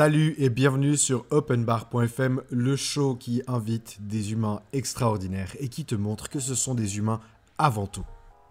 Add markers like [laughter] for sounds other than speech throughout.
Salut et bienvenue sur openbar.fm, le show qui invite des humains extraordinaires et qui te montre que ce sont des humains avant tout.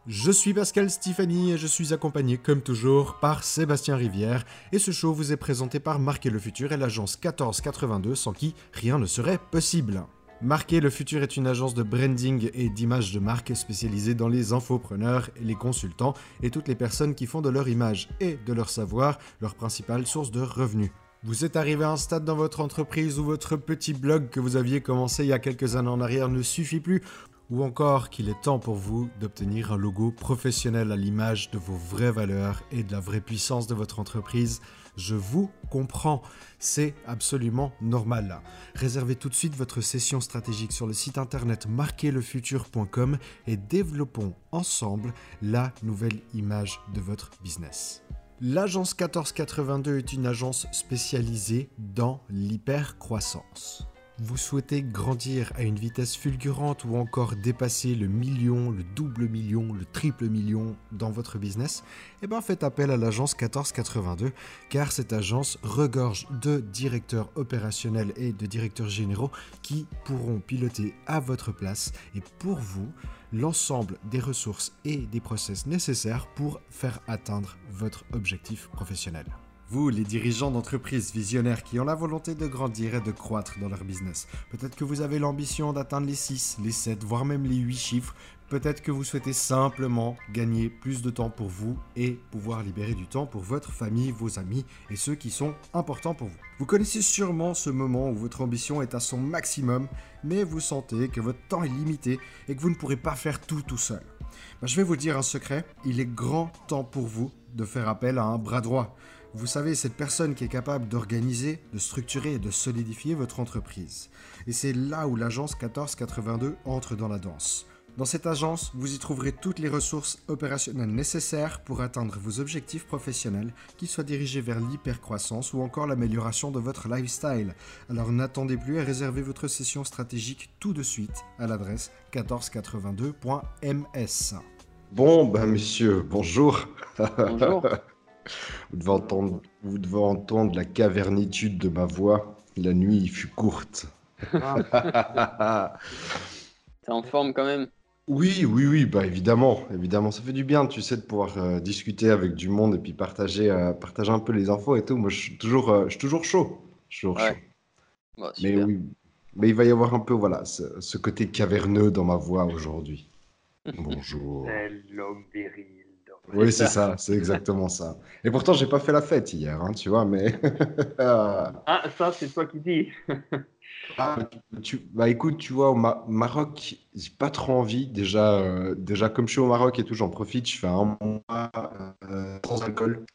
Je suis Pascal Stéphanie et je suis accompagné comme toujours par Sébastien Rivière et ce show vous est présenté par Marquer le Futur et l'agence 1482 sans qui rien ne serait possible. Marquer le Futur est une agence de branding et d'image de marque spécialisée dans les infopreneurs, les consultants et toutes les personnes qui font de leur image et de leur savoir leur principale source de revenus. Vous êtes arrivé à un stade dans votre entreprise où votre petit blog que vous aviez commencé il y a quelques années en arrière ne suffit plus ou encore qu'il est temps pour vous d'obtenir un logo professionnel à l'image de vos vraies valeurs et de la vraie puissance de votre entreprise, je vous comprends, c'est absolument normal. Réservez tout de suite votre session stratégique sur le site internet marquerlefutur.com et développons ensemble la nouvelle image de votre business. L'agence 1482 est une agence spécialisée dans l'hypercroissance. Vous souhaitez grandir à une vitesse fulgurante ou encore dépasser le million, le double million, le triple million dans votre business? Eh bien faites appel à l'agence 1482 car cette agence regorge de directeurs opérationnels et de directeurs généraux qui pourront piloter à votre place et pour vous l'ensemble des ressources et des process nécessaires pour faire atteindre votre objectif professionnel. Vous, les dirigeants d'entreprises visionnaires qui ont la volonté de grandir et de croître dans leur business, peut-être que vous avez l'ambition d'atteindre les 6, les 7, voire même les 8 chiffres, peut-être que vous souhaitez simplement gagner plus de temps pour vous et pouvoir libérer du temps pour votre famille, vos amis et ceux qui sont importants pour vous. Vous connaissez sûrement ce moment où votre ambition est à son maximum, mais vous sentez que votre temps est limité et que vous ne pourrez pas faire tout tout seul. Ben, je vais vous dire un secret, il est grand temps pour vous de faire appel à un bras droit. Vous savez, cette personne qui est capable d'organiser, de structurer et de solidifier votre entreprise. Et c'est là où l'agence 1482 entre dans la danse. Dans cette agence, vous y trouverez toutes les ressources opérationnelles nécessaires pour atteindre vos objectifs professionnels, qu'ils soient dirigés vers l'hypercroissance ou encore l'amélioration de votre lifestyle. Alors n'attendez plus et réservez votre session stratégique tout de suite à l'adresse 1482.ms. Bon, ben messieurs, bonjour. Bonjour. [laughs] Vous devez, entendre, vous devez entendre la cavernitude de ma voix. La nuit fut courte. Ah. [laughs] T'es en forme quand même. Oui, oui, oui, bah évidemment, évidemment, ça fait du bien, tu sais, de pouvoir euh, discuter avec du monde et puis partager, euh, partager un peu les infos et tout. Moi, je suis toujours, euh, je suis toujours chaud, je suis toujours Ouais. chaud. Bon, Mais super. oui, mais il va y avoir un peu, voilà, ce, ce côté caverneux dans ma voix aujourd'hui. [laughs] Bonjour. C'est l'homme viril. Oui, c'est ça, c'est exactement ça. Et pourtant, j'ai pas fait la fête hier, hein, tu vois, mais. [laughs] Ah. Ah, ça, c'est toi qui dis. Ah, tu- bah écoute, tu vois, au Ma- Maroc, j'ai pas trop envie. Déjà, euh, déjà, comme je suis au Maroc et tout, j'en profite. Je fais un mois euh, sans alcool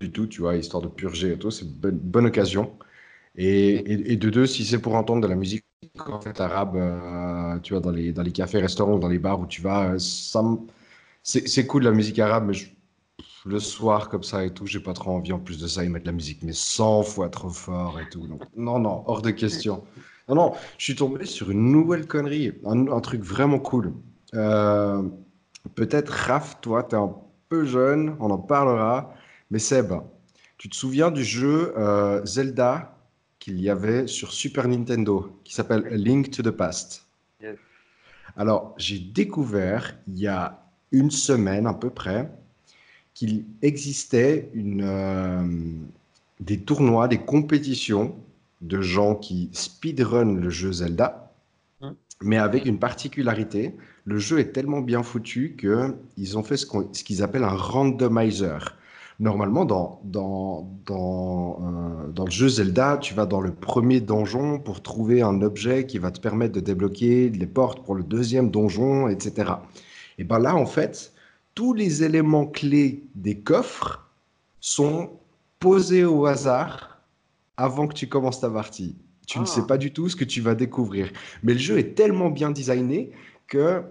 du, tout, tu vois, histoire de purger et tout. C'est une bonne, bonne occasion. Et, et- et de deux, si c'est pour entendre de la musique en fait, arabe, euh, tu vois, dans les, dans les cafés, restaurants, ou dans les bars où tu vas, euh, ça me- c'est cool la musique arabe, mais je- le soir comme ça et tout, j'ai pas trop envie. En plus de ça, ils mettent la musique mais 100 fois trop fort et tout. Donc, non, non, hors de question. Non, non, je suis tombé sur une nouvelle connerie, un, un truc vraiment cool. Euh, Peut-être, Raph, toi, tu es un peu jeune, on en parlera. Mais Seb, tu te souviens du jeu euh, Zelda qu'il y avait sur Super Nintendo, qui s'appelle Link to the Past? Yes. Alors, j'ai découvert il y a une semaine à peu près qu'il existait une, euh, des tournois, des compétitions de gens qui speedrun le jeu Zelda, Hmm. mais avec une particularité. Le jeu est tellement bien foutu qu'ils ont fait ce qu'ils appellent un randomizer. Normalement, dans, dans, dans, euh, dans le jeu Zelda, tu vas dans le premier donjon pour trouver un objet qui va te permettre de débloquer les portes pour le deuxième donjon, etc. Et bien là, en fait, tous les éléments clés des coffres sont posés au hasard avant que tu commences ta partie. Tu ne Ah. sais pas du tout ce que tu vas découvrir. Mais le jeu est tellement bien designé que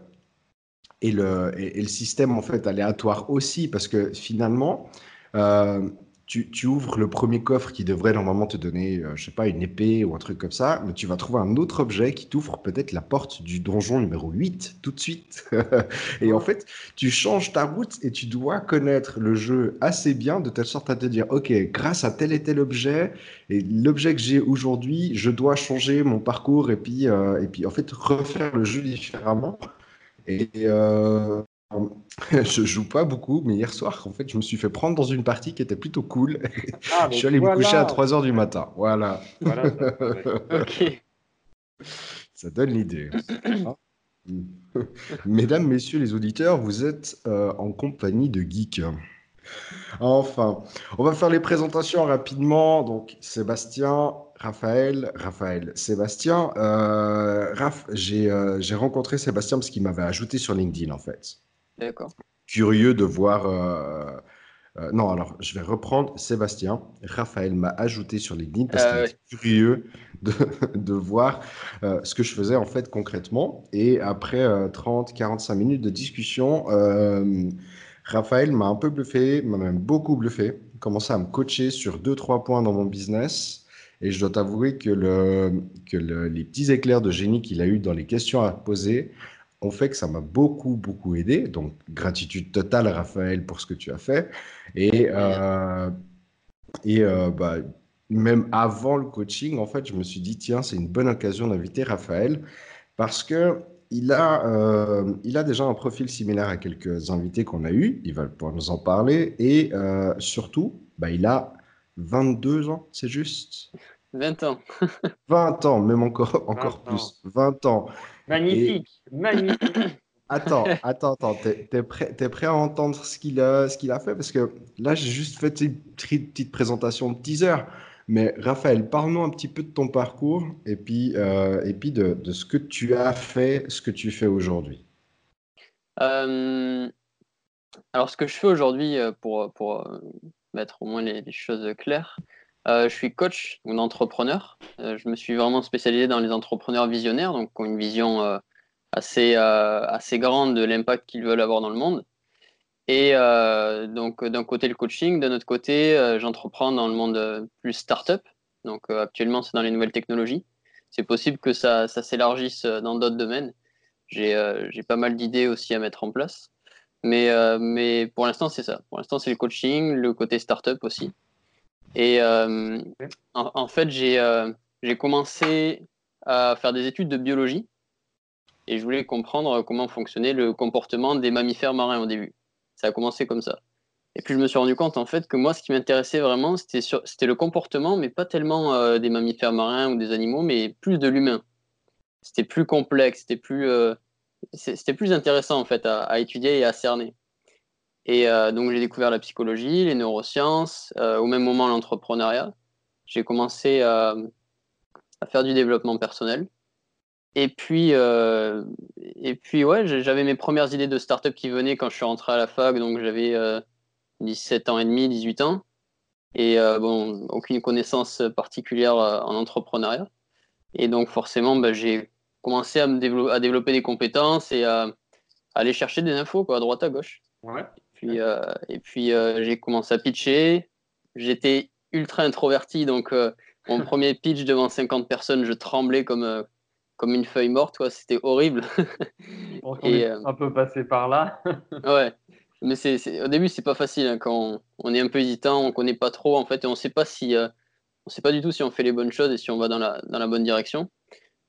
et le, et, et le système en fait aléatoire aussi, parce que finalement, euh, tu, tu ouvres le premier coffre qui devrait normalement te donner, euh, je sais pas, une épée ou un truc comme ça, mais tu vas trouver un autre objet qui t'ouvre peut-être la porte du donjon numéro 8 tout de suite. [laughs] et en fait, tu changes ta route et tu dois connaître le jeu assez bien de telle sorte à te dire, ok, grâce à tel et tel objet, et l'objet que j'ai aujourd'hui, je dois changer mon parcours et puis, euh, et puis en fait refaire le jeu différemment. Et euh, [laughs] je joue pas beaucoup, mais hier soir, en fait, je me suis fait prendre dans une partie qui était plutôt cool. Ah, [laughs] je suis allé me coucher à 3 heures du matin. Voilà. Voilà, ça, [laughs] donne l'idée. [coughs] Mesdames, messieurs les auditeurs, vous êtes euh, en compagnie de Geek. Enfin, on va faire les présentations rapidement. Donc, Sébastien, Raphaël, Raphaël, Sébastien. Euh, Raph, j'ai euh, j'ai rencontré Sébastien parce qu'il m'avait ajouté sur LinkedIn, en fait. D'accord. Curieux de voir. euh, euh, non, alors, je vais reprendre Sébastien. Raphaël m'a ajouté sur LinkedIn parce Ah qu'il était curieux de, de voir euh, ce que je faisais en fait concrètement. Et après 30-45 minutes de discussion, euh, Raphaël m'a un peu bluffé, m'a même beaucoup bluffé, commencé à me coacher sur 2-3 points dans mon business. Et je dois t'avouer que, le, que le- les petits éclairs de génie qu'il a eu dans les questions à poser ont fait que ça m'a beaucoup, beaucoup aidé. Donc, gratitude totale, Raphaël, pour ce que tu as fait. Et, euh, et euh, bah, même avant le coaching, en fait, je me suis dit, tiens, c'est une bonne occasion d'inviter Raphaël parce que il a, euh, il a déjà un profil similaire à quelques invités qu'on a eus. Il va pouvoir nous en parler. Et surtout, bah, il a 22 ans, c'est juste 20 ans. 20 ans, même encore, encore 20 ans. plus. 20 ans. Magnifique, magnifique. [coughs] Attends, attends, attends, t'es, t'es prêt, t'es prêt à entendre ce qu'il a, ce qu'il a fait? Parce que là, j'ai juste fait une petite, petite présentation de teaser. Mais Raphaël, parle-nous un petit peu de ton parcours et puis, euh, et puis de, de ce que tu as fait, ce que tu fais aujourd'hui. Euh, alors, ce que je fais aujourd'hui, euh, pour, pour mettre au moins les, les choses claires, euh, je suis coach ou entrepreneur. Euh, je me suis vraiment spécialisé dans les entrepreneurs visionnaires, donc qui ont une vision euh, assez, assez grande de l'impact qu'ils veulent avoir dans le monde. Et donc, d'un côté, le coaching, d'un autre côté, j'entreprends dans le monde plus startup. Donc, actuellement, c'est dans les nouvelles technologies. C'est possible que ça, s'élargisse dans d'autres domaines. J'ai pas mal d'idées aussi à mettre en place. Mais, mais pour l'instant, c'est ça. Pour l'instant, c'est le coaching, le côté startup aussi. Et euh, en, en fait, j'ai euh, j'ai commencé à faire des études de biologie et je voulais comprendre comment fonctionnait le comportement des mammifères marins au début. Ça a commencé comme ça. Et puis je me suis rendu compte en fait que moi, ce qui m'intéressait vraiment, c'était le comportement, mais pas tellement euh, des mammifères marins ou des animaux, mais plus de l'humain. C'était plus complexe, c'était plus, c'est- c'était plus intéressant en fait à, à étudier et à cerner. Et euh, donc j'ai découvert la psychologie, les neurosciences, euh, au même moment l'entrepreneuriat. J'ai commencé à, à faire du développement personnel. Et puis, euh, et puis ouais, j'avais mes premières idées de start-up qui venaient quand je suis rentré à la fac, donc j'avais euh, 17 ans et demi, 18 ans. Et euh, bon, aucune connaissance particulière euh, en entrepreneuriat. Et donc forcément, bah, j'ai commencé à, développer, des compétences et à, aller chercher des infos à droite à gauche. Ouais. Puis, euh, et puis euh, j'ai commencé à pitcher. J'étais ultra introverti, donc euh, mon [laughs] premier pitch devant 50 personnes, je tremblais comme, comme une feuille morte. quoi. C'était horrible. [laughs] On Et, est un peu passé par là. [laughs] ouais. Mais c'est, c'est- au début, c'est pas facile hein, quand on, on est un peu hésitant, on connaît pas trop en fait, et on sait pas si, on sait pas du tout si on fait les bonnes choses et si on va dans la, dans la bonne direction.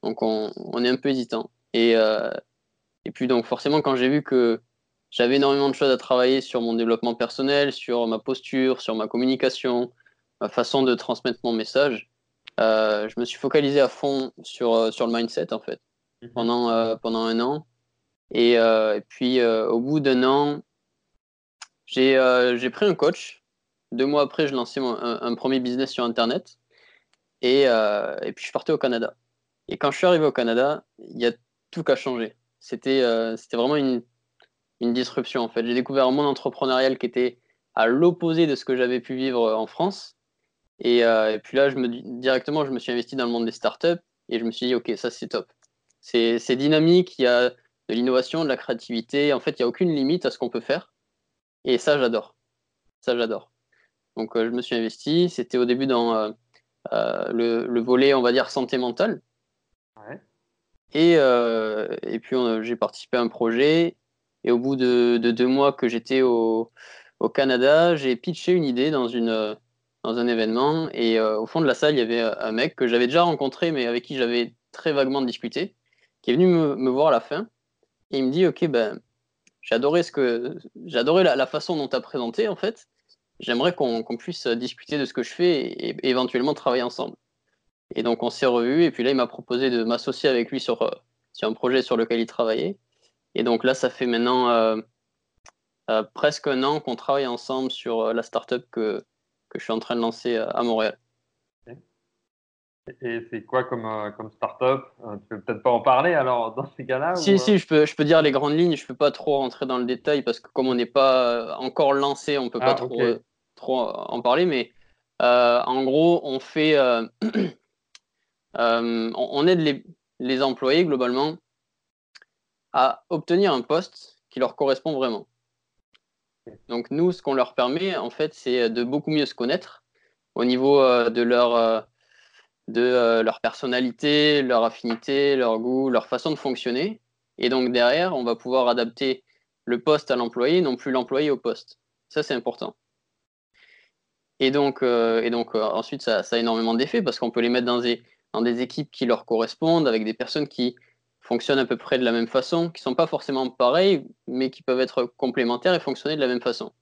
Donc on, on est un peu hésitant. Et, et puis donc forcément, quand j'ai vu que j'avais énormément de choses à travailler sur mon développement personnel, sur ma posture, sur ma communication, ma façon de transmettre mon message, euh, je me suis focalisé à fond sur, euh, sur le mindset en fait pendant, euh, pendant un an. Et, euh, et puis au bout d'un an, j'ai pris un coach. Deux mois après, je lançais mon- un, un premier business sur Internet. Et, et puis je partais au Canada. Et quand je suis arrivé au Canada, il y a tout qui a changé. C'était c'était vraiment une, une disruption en fait. J'ai découvert un monde entrepreneurial qui était à l'opposé de ce que j'avais pu vivre en France. Et, euh, et puis là, je me, directement, je me suis investi dans le monde des startups et je me suis dit, OK, ça c'est top. C'est dynamique, il y a de l'innovation, de la créativité. En fait, il n'y a aucune limite à ce qu'on peut faire. Et ça, j'adore. Ça, j'adore. Donc, euh, je me suis investi. C'était au début dans euh, euh, le, le volet, on va dire, santé mentale. Ouais. Et, euh, et puis, j'ai participé à un projet. Et au bout de, de deux mois que j'étais au, Canada, j'ai pitché une idée dans, euh, un événement. Et euh, au fond de la salle, il y avait un mec que j'avais déjà rencontré, mais avec qui j'avais très vaguement discuté, qui est venu me, voir à la fin. Et il me dit, OK, ben, adoré, ce que, adoré la, la façon dont tu as présenté, en fait. J'aimerais qu'on puisse discuter de ce que je fais et, éventuellement travailler ensemble. Et donc, on s'est revus. Et puis là, il m'a proposé de m'associer avec lui sur, euh, sur un projet sur lequel il travaillait. Et donc là, ça fait maintenant euh, euh, presque un an qu'on travaille ensemble sur euh, la startup que, que je suis en train de lancer à Montréal. Et c'est quoi comme, euh, comme start-up? Euh, Tu peux peut-être pas en parler alors [laughs] dans ces cas-là Si, ou, si, je peux, je peux dire les grandes lignes. Je ne peux pas trop rentrer dans le détail parce que comme on n'est pas encore lancé, on ne peut Ah, pas trop, euh, en parler. Mais en gros, on fait, [clears throat] on, on aide les, les employés globalement à obtenir un poste qui leur correspond vraiment. Donc nous, ce qu'on leur permet, en fait, c'est de beaucoup mieux se connaître au niveau euh, de leur, euh, de euh, leur personnalité, leur affinité, leur goût, leur façon de fonctionner. Et donc derrière, on va pouvoir adapter le poste à l'employé, non plus l'employé au poste. Ça, c'est important. Et donc, et donc ensuite, ça, ça a énormément d'effets parce qu'on peut les mettre dans des, dans des équipes qui leur correspondent, avec des personnes qui fonctionnent à peu près de la même façon, qui ne sont pas forcément pareilles, mais qui peuvent être complémentaires et fonctionner de la même façon.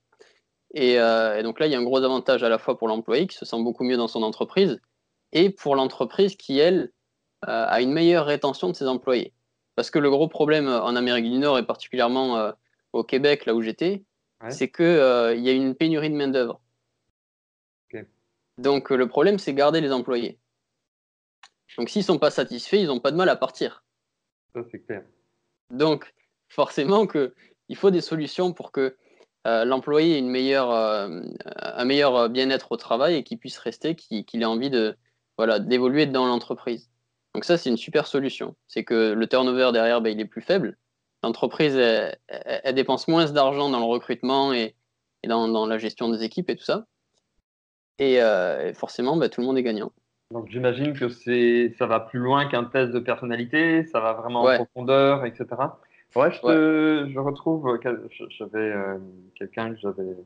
Et, euh, et donc là, il y a un gros avantage à la fois pour l'employé qui se sent beaucoup mieux dans son entreprise et pour l'entreprise qui, elle, euh, a une meilleure rétention de ses employés. Parce que le gros problème en Amérique du Nord et particulièrement euh, au Québec, là où j'étais, Ouais. c'est qu'il euh, y a une pénurie de main-d'œuvre. Donc euh, le problème, c'est garder les employés. Donc s'ils ne sont pas satisfaits, ils n'ont pas de mal à partir. Donc, forcément que il faut des solutions pour que euh, l'employé ait une meilleure, euh, un meilleur bien-être au travail et qu'il puisse rester, qu'il ait envie de voilà d'évoluer dans l'entreprise. Donc ça, c'est une super solution. C'est que le turnover derrière, ben, il est plus faible. L'entreprise, elle, dépense moins d'argent dans le recrutement et, dans, la gestion des équipes et tout ça. Et, euh, et forcément, ben, tout le monde est gagnant. Donc j'imagine que c'est, ça va plus loin qu'un test de personnalité, ça va vraiment Ouais. en profondeur, etc. Ouais, je, te, je retrouve, j'avais euh, quelqu'un que j'avais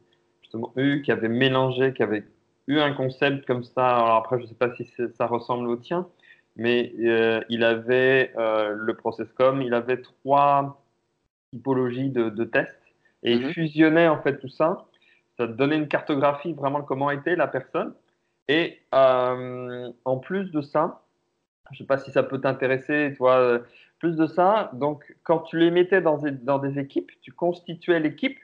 justement eu, qui avait mélangé, qui avait eu un concept comme ça. Alors après, je ne sais pas si ça ressemble au tien, mais euh, il avait euh, le processcom, il avait trois typologies de, de tests et il Mhm. fusionnait en fait tout ça. Ça donnait une cartographie vraiment de comment était la personne. Et euh, en plus de ça, je ne sais pas si ça peut t'intéresser, toi, euh, plus de ça, donc quand tu les mettais dans des, équipes, tu constituais l'équipe,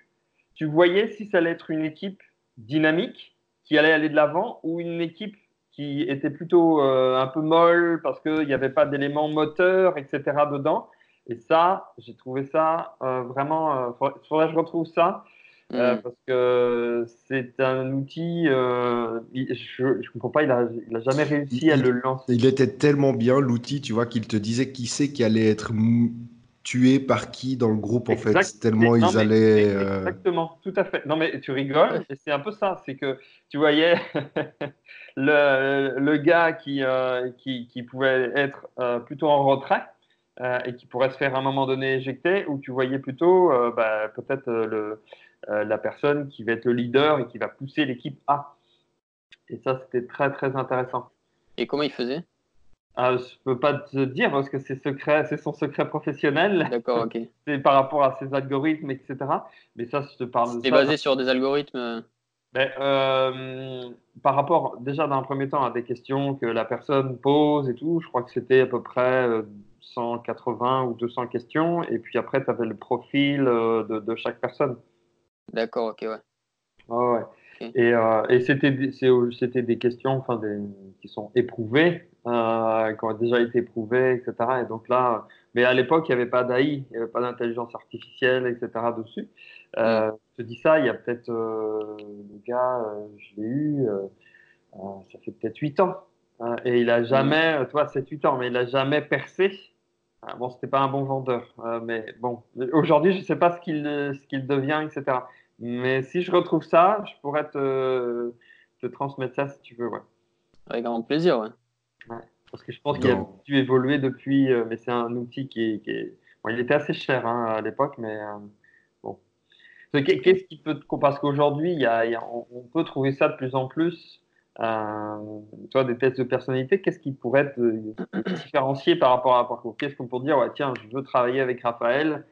tu voyais si ça allait être une équipe dynamique, qui allait aller de l'avant, ou une équipe qui était plutôt euh, un peu molle parce qu'il n'y avait pas d'éléments moteurs, etc. dedans. Et ça, j'ai trouvé ça euh, vraiment. Il faudrait, faudrait que je retrouve ça. Euh, Mm. parce que c'est un outil, euh, je ne comprends pas, il n'a il a jamais réussi à le lancer. Il était tellement bien l'outil, tu vois, qu'il te disait qui c'est qui allait être tué par qui dans le groupe, en Exact. fait. Tellement Non, ils allaient. euh, Exactement, tout à fait. Non, mais tu rigoles, c'est un peu ça. C'est que tu voyais [laughs] le, le gars qui, qui, qui pouvait être plutôt en retrait et qui pourrait se faire à un moment donné éjecter, ou tu voyais plutôt bah, peut-être le, la personne qui va être le leader et qui va pousser l'équipe A. Et ça, c'était très, très intéressant. Et comment il faisait? Ah, je peux pas te dire parce que c'est secret, c'est son secret professionnel. D'accord, ok. [laughs] C'est par rapport à ses algorithmes, etc. Mais ça, je te parle de C'est basé sur des algorithmes. euh, Ben, euh, par rapport, déjà, dans un premier temps, à des questions que la personne pose et tout, je crois que c'était à peu près euh, 180 ou 200 questions. Et puis après, tu avais le profil euh, de, de chaque personne. D'accord, ok, ouais. Ah ouais. Et, euh, et c'était c'était des questions enfin, des, qui sont éprouvées, euh, qui ont déjà été éprouvées, etc. Et donc là, mais à l'époque, il n'y avait pas d'AI, il n'y avait pas d'intelligence artificielle, etc. dessus. Euh, Je te dis ça, il y a peut-être, euh, le gars, je l'ai eu, ça fait peut-être 8 ans. hein, et il a jamais, euh, toi, 7-8 ans, mais il a jamais percé. Ah, bon, c'était pas un bon vendeur, euh, mais bon, aujourd'hui, je sais pas ce qu'il ce qu'il devient, etc. Mais si je retrouve ça, je pourrais te, te transmettre ça si tu veux. Ouais. Avec grand plaisir, ouais. Parce que je pense qu'il a dû évoluer depuis, euh, mais c'est un outil qui est. il était assez cher hein, à l'époque, mais euh, bon. Qu'est-ce qui peut. Parce qu'aujourd'hui, il y a, on peut trouver ça de plus en plus. Euh, toi, des tests de personnalité, qu'est-ce qui pourrait te, [coughs] différencier par rapport à parcours? Qu'est-ce qu'on peut dire ouais, Tiens, je veux travailler avec Raphaël.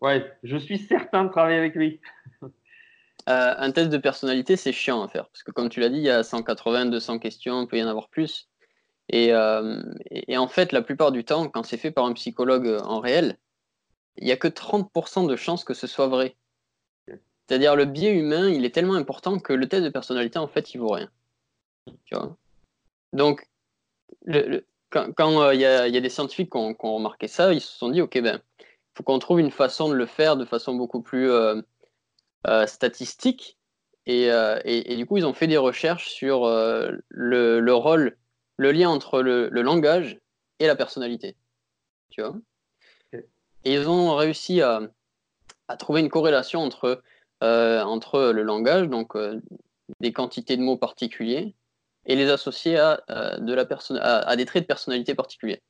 Ouais, je suis certain de travailler avec lui. un test de personnalité, c'est chiant à faire. Parce que, comme tu l'as dit, il y a 180, 200 questions, il peut y en avoir plus. Euh, et, en fait, la plupart du temps, quand c'est fait par un psychologue en réel, il n'y a que 30% de chances que ce soit vrai. C'est-à-dire le biais humain, il est tellement important que le test de personnalité, en fait, il vaut rien. Tu vois Donc, quand euh, il y, a des scientifiques qui ont, remarqué ça, ils se sont dit, OK, ben, il faut qu'on trouve une façon de le faire de façon beaucoup plus euh, statistique. Et, du coup, ils ont fait des recherches sur le, rôle le lien entre le, langage et la personnalité. Tu vois Et ils ont réussi à, trouver une corrélation entre, euh, entre le langage, donc euh, des quantités de mots particuliers, et les associer à, euh, de la à, des traits de personnalité particuliers.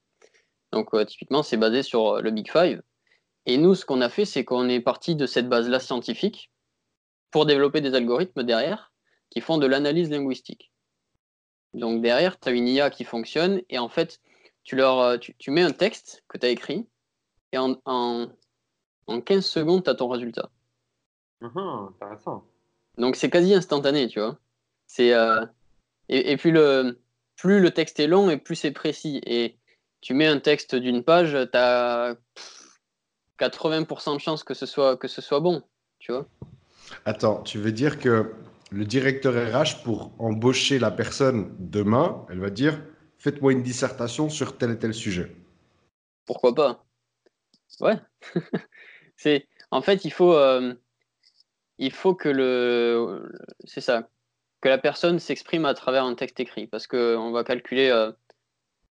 Donc typiquement, c'est basé sur le Big Five. Et nous, ce qu'on a fait, c'est qu'on est parti de cette base-là scientifique pour développer des algorithmes derrière qui font de l'analyse linguistique. Donc derrière, tu as une IA qui fonctionne et en fait, tu, leur, euh, tu, mets un texte que tu as écrit et en, en, 15 secondes, tu as ton résultat. Uh-huh, intéressant. Donc c'est quasi instantané, tu vois. C'est, euh, et, puis, le, plus le texte est long et plus c'est précis. Et tu mets un texte d'une page, tu as 80% de chances que ce, soit, que ce soit bon, tu vois. Attends, tu veux dire que le directeur RH, pour embaucher la personne demain, elle va dire Faites-moi une dissertation sur tel et tel sujet. Pourquoi pas? Ouais. [laughs] c'est en fait, il faut, euh, il faut que le, c'est ça, que la personne s'exprime à travers un texte écrit, parce qu'on va calculer euh,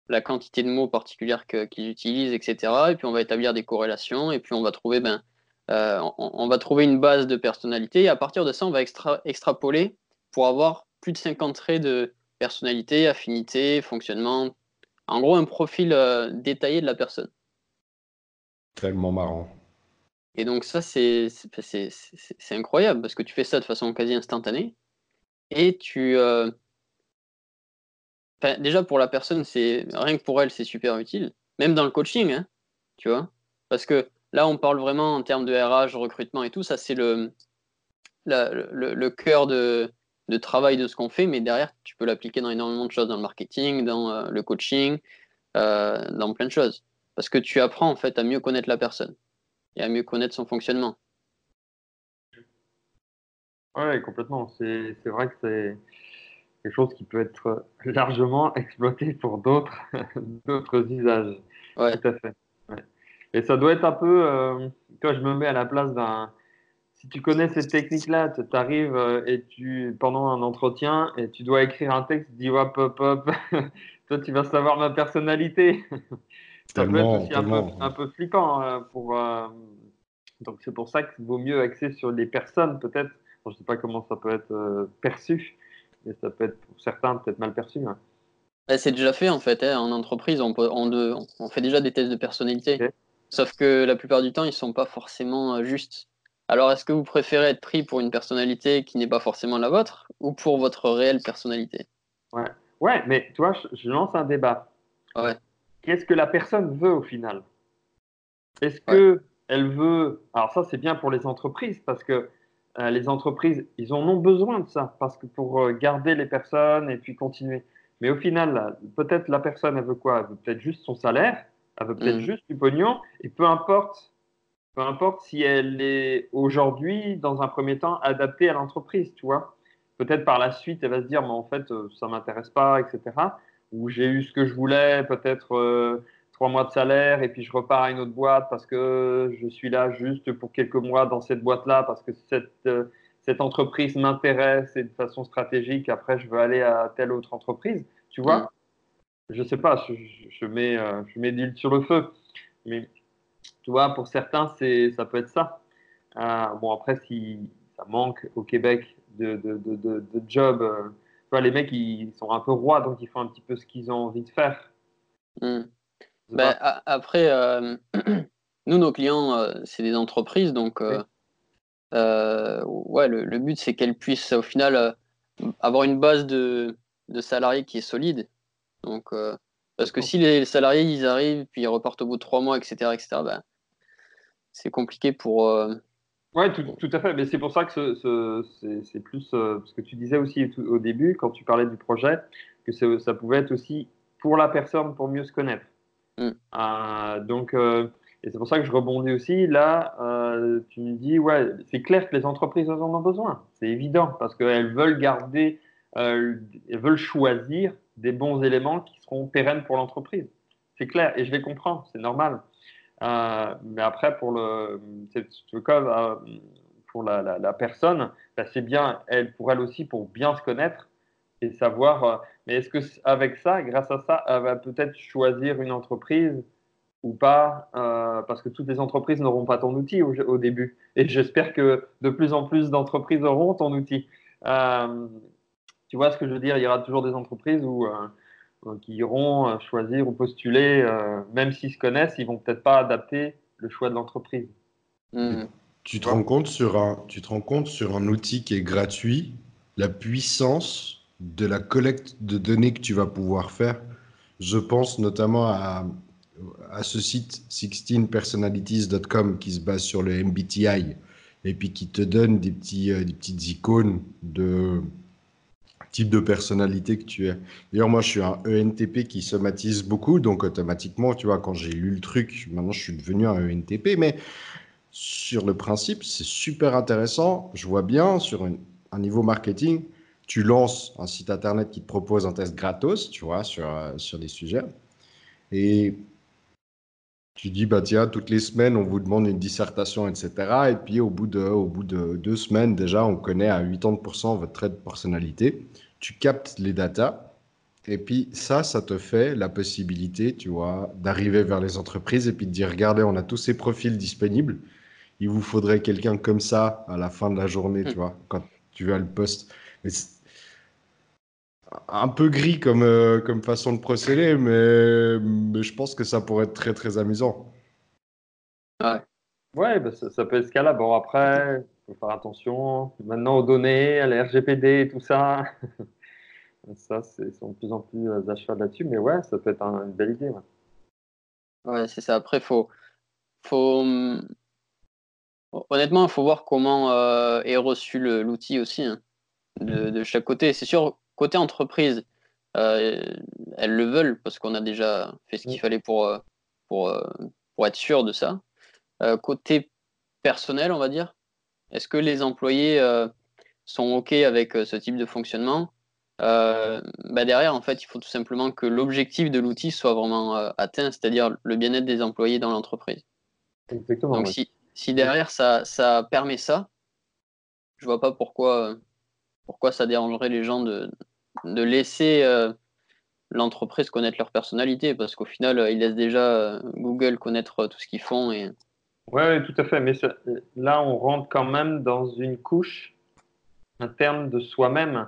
la quantité de mots particulières qu'ils utilisent, etc. Et puis on va établir des corrélations, et puis on va trouver ben, euh, on, va trouver une base de personnalité et à partir de ça, on va extrapoler pour avoir plus de 50 traits de personnalité, affinité, fonctionnement. En gros, un profil euh, détaillé de la personne. Tellement marrant. Et donc ça, c'est incroyable parce que tu fais ça de façon quasi instantanée et tu... Euh, déjà pour la personne, c'est rien que pour elle, c'est super utile. Même dans le coaching, hein, tu vois. Parce que Là, on parle vraiment en termes de RH, recrutement et tout. Ça, c'est le, le, cœur de, travail de ce qu'on fait. Mais derrière, tu peux l'appliquer dans énormément de choses, dans le marketing, dans euh, le coaching, euh, dans plein de choses. Parce que tu apprends en fait à mieux connaître la personne et à mieux connaître son fonctionnement. Oui, complètement. C'est vrai que c'est quelque chose qui peut être largement [laughs] exploité pour [laughs] d'autres usages. Ouais. Tout à fait. Et ça doit être un peu, euh, toi, je me mets à la place d'un. Si tu connais cette technique-là, tu arrives euh, et tu, pendant un entretien et tu dois écrire un texte, dis hop, hop, hop, [laughs] toi, tu vas savoir ma personnalité. ça peut être aussi un peu, un peu, flippant. Hein, pour, euh, donc, c'est pour ça qu'il vaut mieux axer sur les personnes, peut-être. Je ne sais pas comment ça peut être euh, perçu, mais ça peut être pour certains peut-être mal perçu. Hein. Bah, c'est déjà fait en fait. Hein. En entreprise, on, peut, on, on, fait déjà des tests de personnalité. Sauf que la plupart du temps, ils ne sont pas forcément euh, justes. Alors, est-ce que vous préférez être pris pour une personnalité qui n'est pas forcément la vôtre ou pour votre réelle personnalité? Ouais, ouais mais tu vois, je, lance un débat. Ouais. Qu'est-ce que la personne veut au final? Est-ce que elle veut. Alors, ça, c'est bien pour les entreprises parce que euh, les entreprises, ils en ont besoin de ça parce que pour euh, garder les personnes et puis continuer. Mais au final, peut-être la personne, elle veut quoi? Elle veut peut-être juste son salaire elle veut peut-être mm. juste du pognon, et peu importe, peu importe si elle est aujourd'hui, dans un premier temps, adaptée à l'entreprise, tu vois. Peut-être par la suite, elle va se dire, mais en fait, euh, ça m'intéresse pas, etc. Ou j'ai eu ce que je voulais, peut-être euh, trois mois de salaire, et puis je repars à une autre boîte parce que je suis là juste pour quelques mois dans cette boîte-là, parce que cette, euh, cette entreprise m'intéresse et de façon stratégique, après, je veux aller à telle autre entreprise, tu vois. Mm je sais pas, je, mets, euh, je mets d'huile sur le feu. Mais tu vois, pour certains, c'est, ça peut être ça. Euh, bon, après, si ça manque au Québec de, de, de, de jobs, euh, vois, les mecs, ils sont un peu rois, donc ils font un petit peu ce qu'ils ont envie de faire. Hmm. Ben, après, euh, [clears throat] nous, nos clients, euh, c'est des entreprises, donc ouais, le, but, c'est qu'elles puissent au final avoir une base de, de, salariés qui est solide. Donc, parce que si les salariés, ils arrivent, puis ils repartent au bout de trois mois, etc., etc., ben, c'est compliqué pour, oui, tout, tout, à fait. Mais c'est pour ça que ce, c'est plus euh, ce que tu disais aussi au début, quand tu parlais du projet, que ça pouvait être aussi pour la personne, pour mieux se connaître. Mm. Euh, donc, euh, et c'est pour ça que je rebondis aussi. Là, tu me dis, ouais, c'est clair que les entreprises en ont besoin. C'est évident, parce qu'elles veulent garder, elles veulent choisir des bons éléments qui seront pérennes pour l'entreprise. C'est clair, et je les comprends, c'est normal. Euh, mais après, pour le, euh, pour la, la, personne, bah, c'est bien, elle, pour elle aussi, pour bien se connaître et savoir. Euh, mais est-ce que avec ça, grâce à ça, elle va peut-être choisir une entreprise ou pas Parce que toutes les entreprises n'auront pas ton outil au, au début. Et j'espère que de plus en plus d'entreprises auront ton outil. tu vois ce que je veux dire? Il y aura toujours des entreprises où euh, qui iront euh, choisir ou postuler, euh, même s'ils se connaissent, ils vont peut-être pas adapter le choix de l'entreprise. Hmm. Tu te rends compte sur un, tu te rends compte sur un outil qui est gratuit, la puissance de la collecte de données que tu vas pouvoir faire. Je pense notamment à, à ce site 16personalities.com qui se base sur le MBTI et puis qui te donne des, petits, des petites icônes de, type de personnalité que tu es. D'ailleurs, moi, je suis un ENTP qui somatise beaucoup, donc automatiquement, tu vois, quand j'ai lu le truc, maintenant, je suis devenu un ENTP, mais sur le principe, c'est super intéressant. Je vois bien sur un niveau marketing, tu lances un site internet qui te propose un test gratos, tu vois, sur, euh, sur des sujets. Et tu dis, bah tiens, toutes les semaines, on vous demande une dissertation, etc. Et puis, au bout de, au bout de deux semaines, déjà, on connaît à 80% votre trait de personnalité. Tu captes les datas. Et puis, ça, ça te fait la possibilité, tu vois, d'arriver vers les entreprises et puis de dire, regardez, on a tous ces profils disponibles. Il vous faudrait quelqu'un comme ça à la fin de la journée, tu mm. vois, quand tu vas le poste. Mais un peu gris comme, euh, comme façon de procéder, mais, mais, je pense que ça pourrait être très très amusant. Ouais, ouais bah, ça, peut être ce cas-là. Bon, après, il faut faire attention maintenant aux données, à la RGPD et tout ça. [laughs] ça, c'est sont de plus en plus euh, à cheval là-dessus, mais ouais, ça peut être une belle idée. Ouais, ouais c'est ça. Après, faut, faut... honnêtement, il faut voir comment euh, est reçu l'outil aussi hein, de, de, chaque côté. C'est sûr, Côté entreprise, euh, elles le veulent parce qu'on a déjà fait ce qu'il mm. fallait pour, euh, pour, euh, pour être sûr de ça. côté personnel, on va dire, est-ce que les employés sont OK avec ce type de fonctionnement? Bah derrière, en fait, il faut tout simplement que l'objectif de l'outil soit vraiment atteint, c'est-à-dire le bien-être des employés dans l'entreprise. Donc, si, si, derrière ça, ça, permet ça, je vois pas pourquoi, pourquoi ça dérangerait les gens de, de laisser euh, l'entreprise connaître leur personnalité, parce qu'au final, euh, ils laissent déjà euh, Google connaître tout ce qu'ils font. Et... Oui, tout à fait. Mais là, on rentre quand même dans une couche interne de soi-même.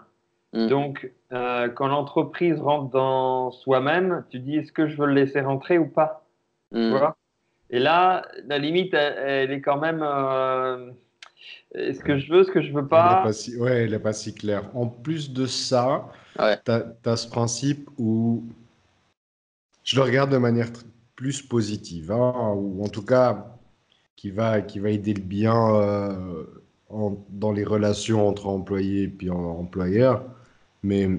Mm. Donc, quand l'entreprise rentre dans soi-même, tu dis est-ce que je veux le laisser rentrer ou pas? Mm. Et là, la limite, elle, est quand même est-ce que je veux, ce que je veux pas, pas si, Ouais, elle n'est pas si claire. En plus de ça, tu as, ce principe où je le regarde de manière plus positive, hein, ou en tout cas qui va, qui va aider le bien euh, dans les relations entre employés et puis employeurs. Mais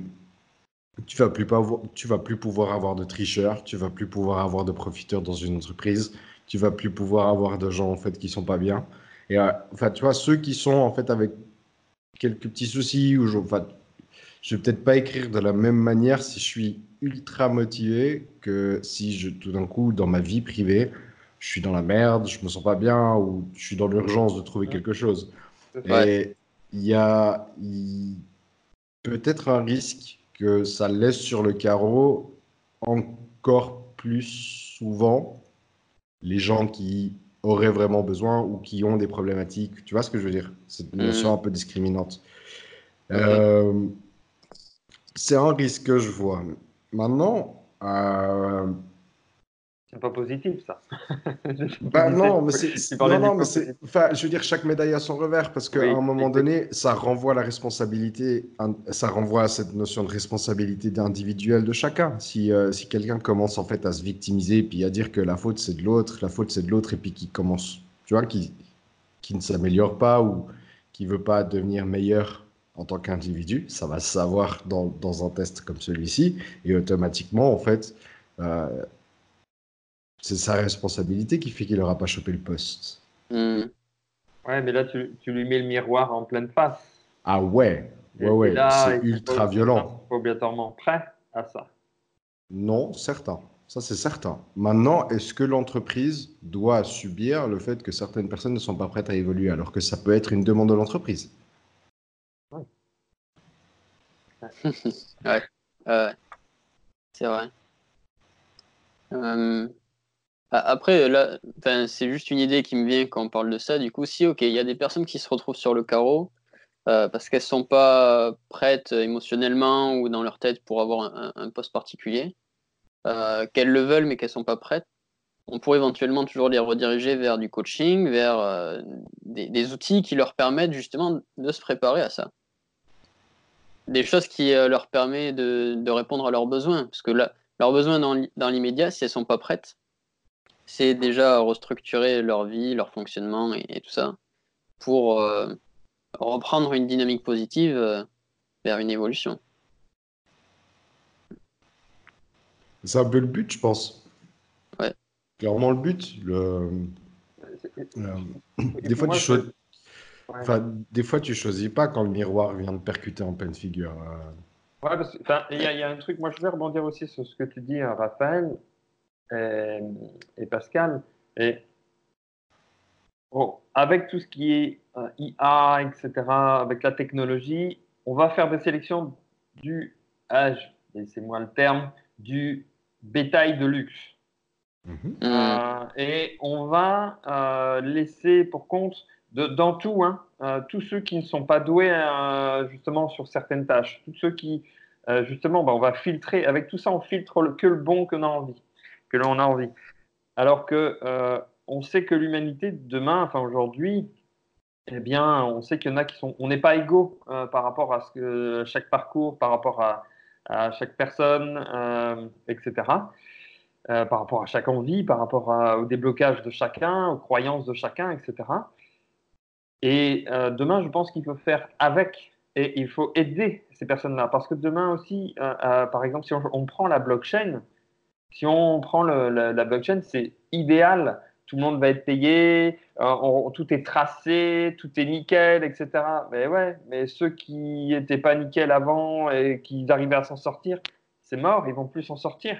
tu vas plus pas tu vas plus pouvoir avoir de tricheurs, tu vas plus pouvoir avoir de profiteurs dans une entreprise, tu vas plus pouvoir avoir de gens en fait qui sont pas bien. Et euh, enfin, tu vois, ceux qui sont en fait avec quelques petits soucis, ou je, enfin, je vais peut-être pas écrire de la même manière si je suis ultra motivé que si je, tout d'un coup, dans ma vie privée, je suis dans la merde, je me sens pas bien, ou je suis dans l'urgence de trouver quelque chose. Et il y a peut-être un risque que ça laisse sur le carreau encore plus souvent les gens qui auraient vraiment besoin ou qui ont des problématiques. Tu vois ce que je veux dire? Cette notion mm. un peu discriminante. Euh, c'est un risque que je vois. Maintenant, euh, C'est pas positif, ça. [laughs] bah non, mais c'est, non, mais c'est, enfin, je veux dire, chaque médaille a son revers parce qu'à Oui, un moment donné, ça renvoie la responsabilité, ça renvoie à cette notion de responsabilité individuelle de chacun. Si, euh, si quelqu'un commence en fait à se victimiser puis à dire que la faute c'est de l'autre, la faute c'est de l'autre et puis qui commence, tu vois, qui, qui ne s'améliore pas ou qui veut pas devenir meilleur en tant qu'individu, ça va se savoir dans, dans un test comme celui-ci et automatiquement en fait. euh, c'est sa responsabilité qui fait qu'il n'aura pas chopé le poste. Hmm. Ouais, mais là, tu, tu lui mets le miroir en pleine face. Ah ouais, ouais, ouais, c'est il faut ultra pas- violent. faut obligatoirement prêt à ça. Non, certain. Ça, c'est certain. Maintenant, est-ce que l'entreprise doit subir le fait que certaines personnes ne sont pas prêtes à évoluer alors que ça peut être une demande de l'entreprise? Ouais, [laughs] c'est vrai. Euh, Après, là, c'est juste une idée qui me vient quand on parle de ça. Du coup, si, ok, il y a des personnes qui se retrouvent sur le carreau euh, parce qu'elles sont pas prêtes émotionnellement ou dans leur tête pour avoir un, poste particulier, euh, qu'elles le veulent mais qu'elles sont pas prêtes. On pourrait éventuellement toujours les rediriger vers du coaching, vers euh, des, outils qui leur permettent justement de se préparer à ça des choses qui leur permettent de, répondre à leurs besoins. Parce que leurs besoins dans, dans l'immédiat, si elles sont pas prêtes, c'est déjà restructurer leur vie, leur fonctionnement et, et tout ça pour euh, reprendre une dynamique positive euh, vers une évolution. C'est un peu le but, je pense. Ouais. Clairement le but. Le... Euh, Des fois, moi, tu choisis... Ouais. enfin, des fois, tu choisis pas quand le miroir vient de percuter en pleine figure. euh. Ouais, il y, a- il y a un truc, moi je vais rebondir aussi sur ce que tu dis, Raphaël et, et Pascal. Et bon, avec tout ce qui est euh, IA, etc., avec la technologie, on va faire des sélections du âge, et c'est moi le terme, du bétail de luxe. Mhm. Hmm. Euh, et on va euh, laisser pour compte, de, dans tout, hein, euh, tous ceux qui ne sont pas doués euh, justement sur certaines tâches, tous ceux qui, euh, justement, bah, on va filtrer, avec tout ça, on filtre le- que le bon que l'on a envie. Que l'on a envie. Alors que euh, on sait que l'humanité, demain, enfin aujourd'hui, eh bien, on sait qu'il y en a qui sont, on n'est pas égaux euh, par rapport à ce que chaque parcours, par rapport à, chaque personne, euh, etc euh, par rapport à chaque envie, par rapport au déblocage de chacun, aux croyances de chacun, etc. Et demain, je pense qu'il faut faire avec et il faut aider ces personnes-là. Parce que demain aussi, par exemple, si on prend la blockchain, si on prend le- la, la blockchain, c'est idéal. Tout le monde va être payé, euh, on- tout est tracé, tout est nickel, etc. Mais ouais, mais ceux qui n'étaient pas nickel avant et qui arrivaient à s'en sortir, c'est mort, ils vont plus s'en sortir.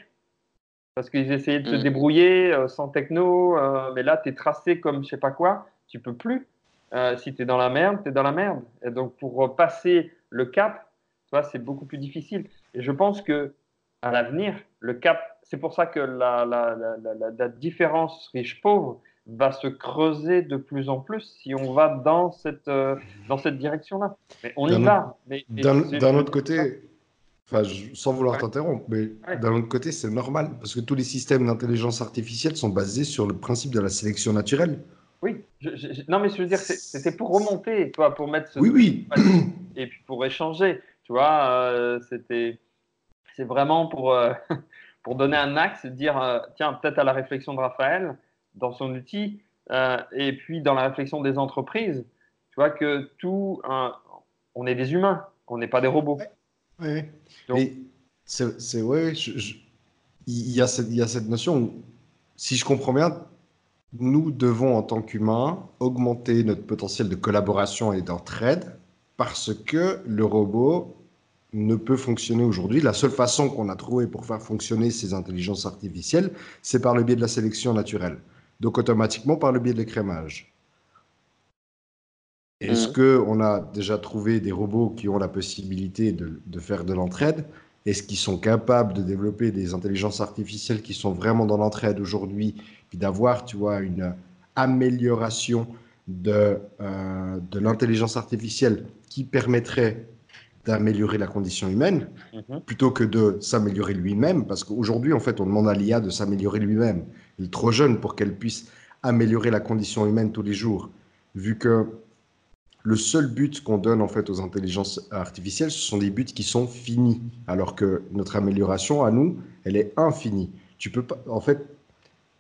Parce qu'ils essayaient de se Mm. débrouiller euh, sans techno, euh, mais là, tu es tracé comme je sais pas quoi, tu peux plus. Euh, si tu es dans la merde, tu es dans la merde. Et donc, pour passer le cap, c'est beaucoup plus difficile. Et je pense que à l'avenir, le cap, c'est pour ça que la, la, la, la, la- la différence riche-pauvre va se creuser de plus en plus si on va dans cette, euh, dans cette direction-là. Mais on y va. D'un autre côté, enfin, je- sans vouloir Ouais. t'interrompre, mais Ouais. d'un autre côté, c'est normal parce que tous les systèmes d'intelligence artificielle sont basés sur le principe de la sélection naturelle. Oui, je- je- je- non, mais je veux dire, c'était pour remonter, toi, pour mettre ce Oui, oui. [coughs] et puis pour échanger. Tu vois, euh, c'était, c'est vraiment pour, euh, [laughs] pour donner un axe, dire, euh, tiens, peut-être à la réflexion de Raphaël dans son outil, euh, et puis dans la réflexion des entreprises, tu vois, que tout, euh, on est des humains, on n'est pas des robots. Donc- Mais c'est, c'est- ouais, je- je- il y a cette, il y a cette notion où, si je comprends bien, nous devons en tant qu'humains augmenter notre potentiel de collaboration et d'entraide parce que le robot ne peut fonctionner aujourd'hui. La seule façon qu'on a trouvé pour faire fonctionner ces intelligences artificielles, c'est par le biais de la sélection naturelle. Donc automatiquement par le biais de l'écrémage. Est-ce Mhm. qu'on a déjà trouvé des robots qui ont la possibilité de, de faire de l'entraide? Est-ce qu'ils sont capables de développer des intelligences artificielles qui sont vraiment dans l'entraide aujourd'hui, puis d'avoir, tu vois, une amélioration de, euh, de l'intelligence artificielle qui permettrait d'améliorer la condition humaine Mhm. plutôt que de s'améliorer lui-même, parce qu'aujourd'hui, en fait, on demande à l'IA de s'améliorer lui-même. Il est trop jeune pour qu'elle puisse améliorer la condition humaine tous les jours, vu que le seul but qu'on donne en fait aux intelligences artificielles, ce sont des buts qui sont finis, alors que notre amélioration à nous, elle est infinie. Tu peux pas, en fait,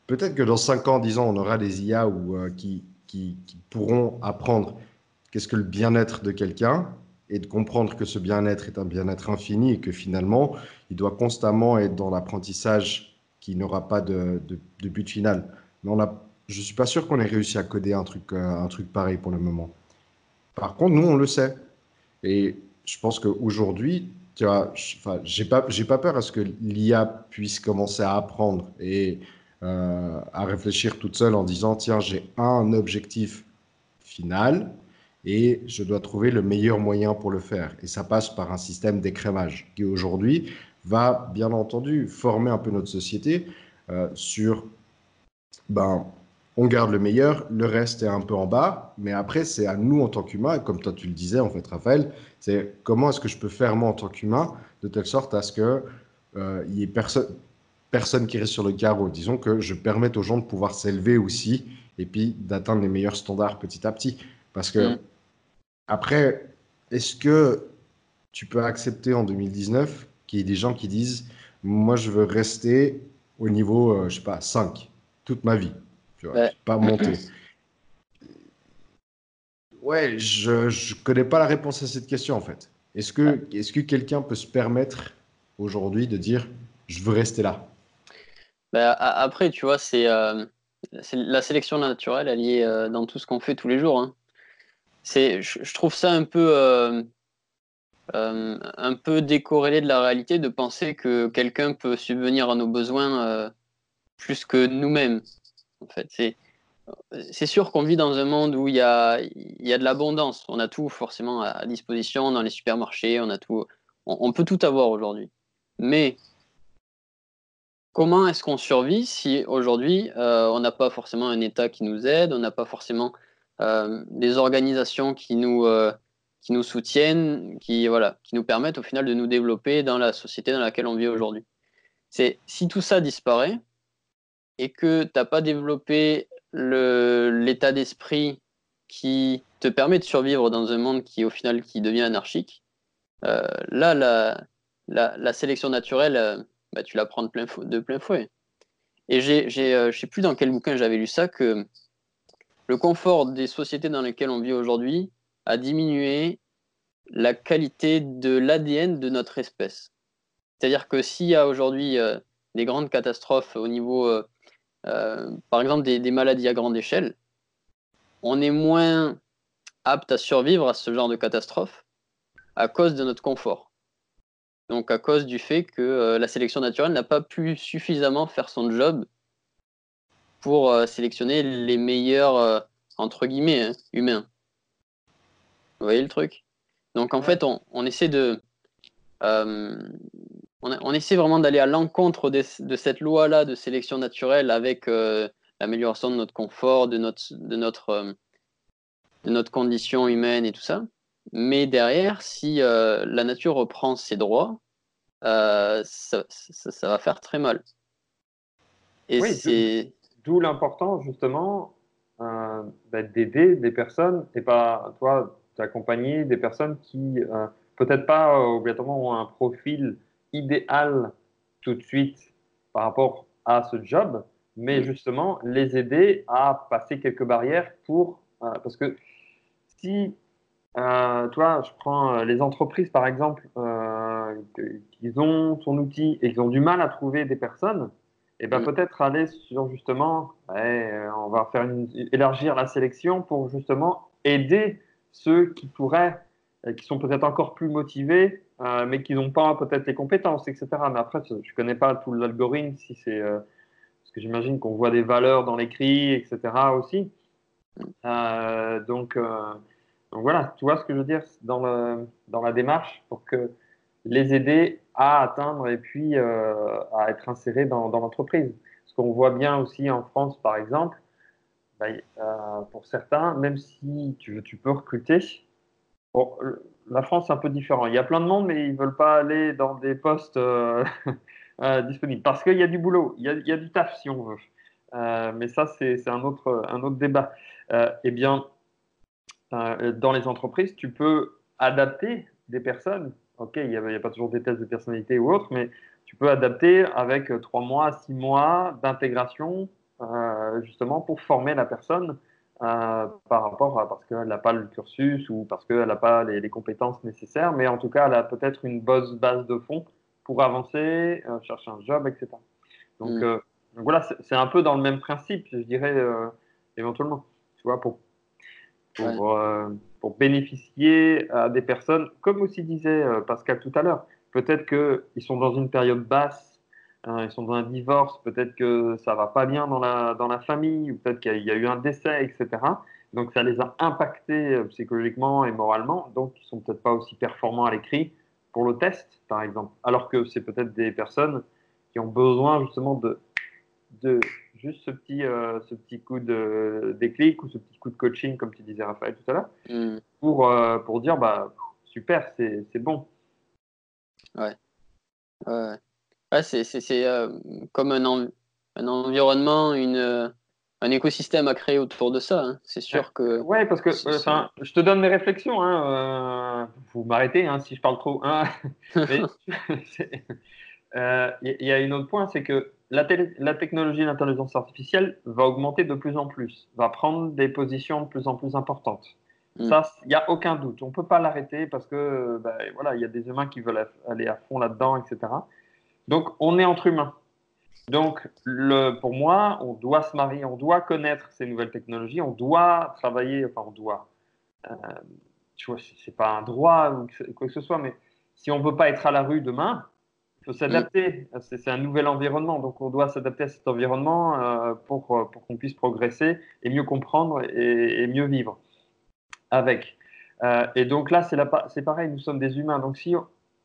peut-être que dans 5 ans, 10 ans, on aura des IA où, euh, qui, qui, qui pourront apprendre qu'est-ce que le bien-être de quelqu'un et de comprendre que ce bien-être est un bien-être infini et que finalement, il doit constamment être dans l'apprentissage qui n'aura pas de, but final. Mais on a, je suis pas sûr qu'on ait réussi à coder un truc, euh, un truc pareil pour le moment. Par contre, nous, on le sait. Et je pense qu'aujourd'hui, tu vois, j'ai pas, pas peur à ce que l'IA puisse commencer à apprendre et euh, à réfléchir toute seule en disant, tiens, j'ai un objectif final et je dois trouver le meilleur moyen pour le faire. Et ça passe par un système d'écrémage qui aujourd'hui va, bien entendu, former un peu notre société euh, sur, ben, on garde le meilleur, le reste est un peu en bas, mais après, c'est à nous en tant qu'humains, comme toi tu le disais en fait, Raphaël, c'est comment est-ce que je peux faire moi en tant qu'humain de telle sorte à ce que euh, il y ait personne personne qui reste sur le carreau. Disons que je permette aux gens de pouvoir s'élever aussi et puis d'atteindre les meilleurs standards petit à petit. Parce que Mm. Après, est-ce que tu peux accepter en 2019 qu'il y ait des gens qui disent moi je veux rester au niveau, euh, je sais pas, 5 toute ma vie, tu vois, Ouais. pas monter. [coughs] Ouais, je je connais pas la réponse à cette question en fait. Est-ce que, est-ce que quelqu'un peut se permettre aujourd'hui de dire je veux rester là? Bah, après, tu vois, c'est euh, c'est la sélection naturelle, elle y est euh, dans tout ce qu'on fait tous les jours. hein. C'est, je, trouve ça un peu, euh, euh, un peu décorrélé de la réalité de penser que quelqu'un peut subvenir à nos besoins euh, plus que nous-mêmes. En fait, c'est, c'est sûr qu'on vit dans un monde où il y a, y a de l'abondance. On a tout forcément à, disposition dans les supermarchés. On a tout, on, peut tout avoir aujourd'hui. Mais comment est-ce qu'on survit si aujourd'hui on n'a pas forcément un État qui nous aide, on n'a pas forcément euh, des organisations qui nous, euh, qui nous soutiennent, qui, voilà, qui nous permettent au final de nous développer dans la société dans laquelle on vit aujourd'hui. C'est si tout ça disparaît et que tu n'as pas développé l'état d'esprit qui te permet de survivre dans un monde qui au final qui devient anarchique, euh, là la, la, sélection naturelle, bah, tu la prends de plein, de plein fouet. Et je sais plus dans quel bouquin j'avais lu ça, que le confort des sociétés dans lesquelles on vit aujourd'hui a diminué la qualité de l'ADN de notre espèce. C'est-à-dire que s'il y a aujourd'hui euh, des grandes catastrophes au niveau, euh, euh, par exemple, des, des maladies à grande échelle, on est moins apte à survivre à ce genre de catastrophe à cause de notre confort. Donc à cause du fait que la sélection naturelle n'a pas pu suffisamment faire son job pour euh, sélectionner les meilleurs, euh, entre guillemets, hein, humains. Vous voyez le truc? Donc en Ouais. fait, on, on essaie de... euh, on, on essaie vraiment d'aller à l'encontre de, cette loi-là de sélection naturelle avec euh, l'amélioration de notre confort, de notre, de, notre, euh, de notre condition humaine et tout ça. Mais derrière, si la nature reprend ses droits, ça, ça- ça va faire très mal. Et Oui, c'est. D'où l'importance justement euh, bah, d'aider des personnes et pas toi d'accompagner des personnes qui euh, peut-être pas euh, obligatoirement ont un profil idéal tout de suite par rapport à ce job, mais justement les aider à passer quelques barrières pour parce que si toi je prends les entreprises par exemple qu'ils ont son outil et qu'ils ont du mal à trouver des personnes et ben Mm. peut-être aller sur justement, ouais, euh, on va faire une- élargir la sélection pour justement aider ceux qui pourraient, euh, qui sont peut-être encore plus motivés, euh, mais qui n'ont pas peut-être les compétences, etc. Mais après, je connais pas tout l'algorithme, si c'est euh, parce que j'imagine qu'on voit des valeurs dans l'écrit, etc. aussi. Euh, donc, donc voilà, tu vois ce que je veux dire dans le, dans la démarche pour que les aider à atteindre et puis euh, à être insérés dans, l'entreprise. Ce qu'on voit bien aussi en France, par exemple, bah, euh, pour certains, même si tu, tu peux recruter, la France, c'est un peu différent. Il y a plein de monde, mais ils ne veulent pas aller dans des postes [laughs] euh, disponibles. Parce qu'il y a du boulot, il y a, du taf, si on veut. Mais ça, c'est un autre, un autre débat. eh bien, dans les entreprises, tu peux adapter des personnes. OK, il n'y a, a, pas toujours des tests de personnalité ou autre, mais tu peux adapter avec trois mois, six mois d'intégration, justement, pour former la personne euh, par rapport à parce qu'elle n'a pas le cursus ou parce qu'elle n'a pas les, compétences nécessaires, mais en tout cas, elle a peut-être une bonne base de fond pour avancer, euh, chercher un job, etc. Donc, mm. euh, donc voilà, c'est un peu dans le même principe, je dirais, éventuellement, tu vois, pour, pour, pour bénéficier à des personnes, comme aussi disait Pascal tout à l'heure, peut-être qu'ils sont dans une période basse Hein, ils sont dans un divorce, peut-être que ça va pas bien dans la, dans la famille, ou peut-être qu'il y, a eu un décès, etc. Donc ça les a impactés euh, psychologiquement et moralement, donc ils sont peut-être pas aussi performants à l'écrit pour le test, par exemple. Alors que c'est peut-être des personnes qui ont besoin justement de juste ce petit, euh, ce petit coup de déclic ou ce petit coup de coaching, comme tu disais Raphaël tout à l'heure, mm. pour, euh, pour dire bah super, c'est bon. Ouais. ouais c'est euh, comme un, un, environnement, une, un écosystème à créer autour de ça. Hein. C'est sûr que. Ouais, parce que je te donne mes réflexions. Hein, vous m'arrêtez hein, si je parle trop. [laughs] [laughs] Il y, a une autre point, c'est que la, la technologie l'intelligence artificielle va augmenter de plus en plus, va prendre des positions de plus en plus importantes. Mm. Ça, il n'y a aucun doute. On ne peut pas l'arrêter parce que bah, voilà, il y a des humains qui veulent aller à fond là-dedans, etc. Donc, on est entre humains. Donc, le, pour moi, on doit se marier, on doit connaître ces nouvelles technologies, on doit travailler, enfin, on doit. Euh, tu vois, c'est pas un droit ou quoi que ce soit, mais si on ne veut pas être à la rue demain, faut s'adapter. C'est un nouvel environnement, donc on doit s'adapter à cet environnement euh, pour, pour qu'on puisse progresser et mieux comprendre et, mieux vivre avec. Euh, et donc là, c'est pareil, nous sommes des humains. Donc si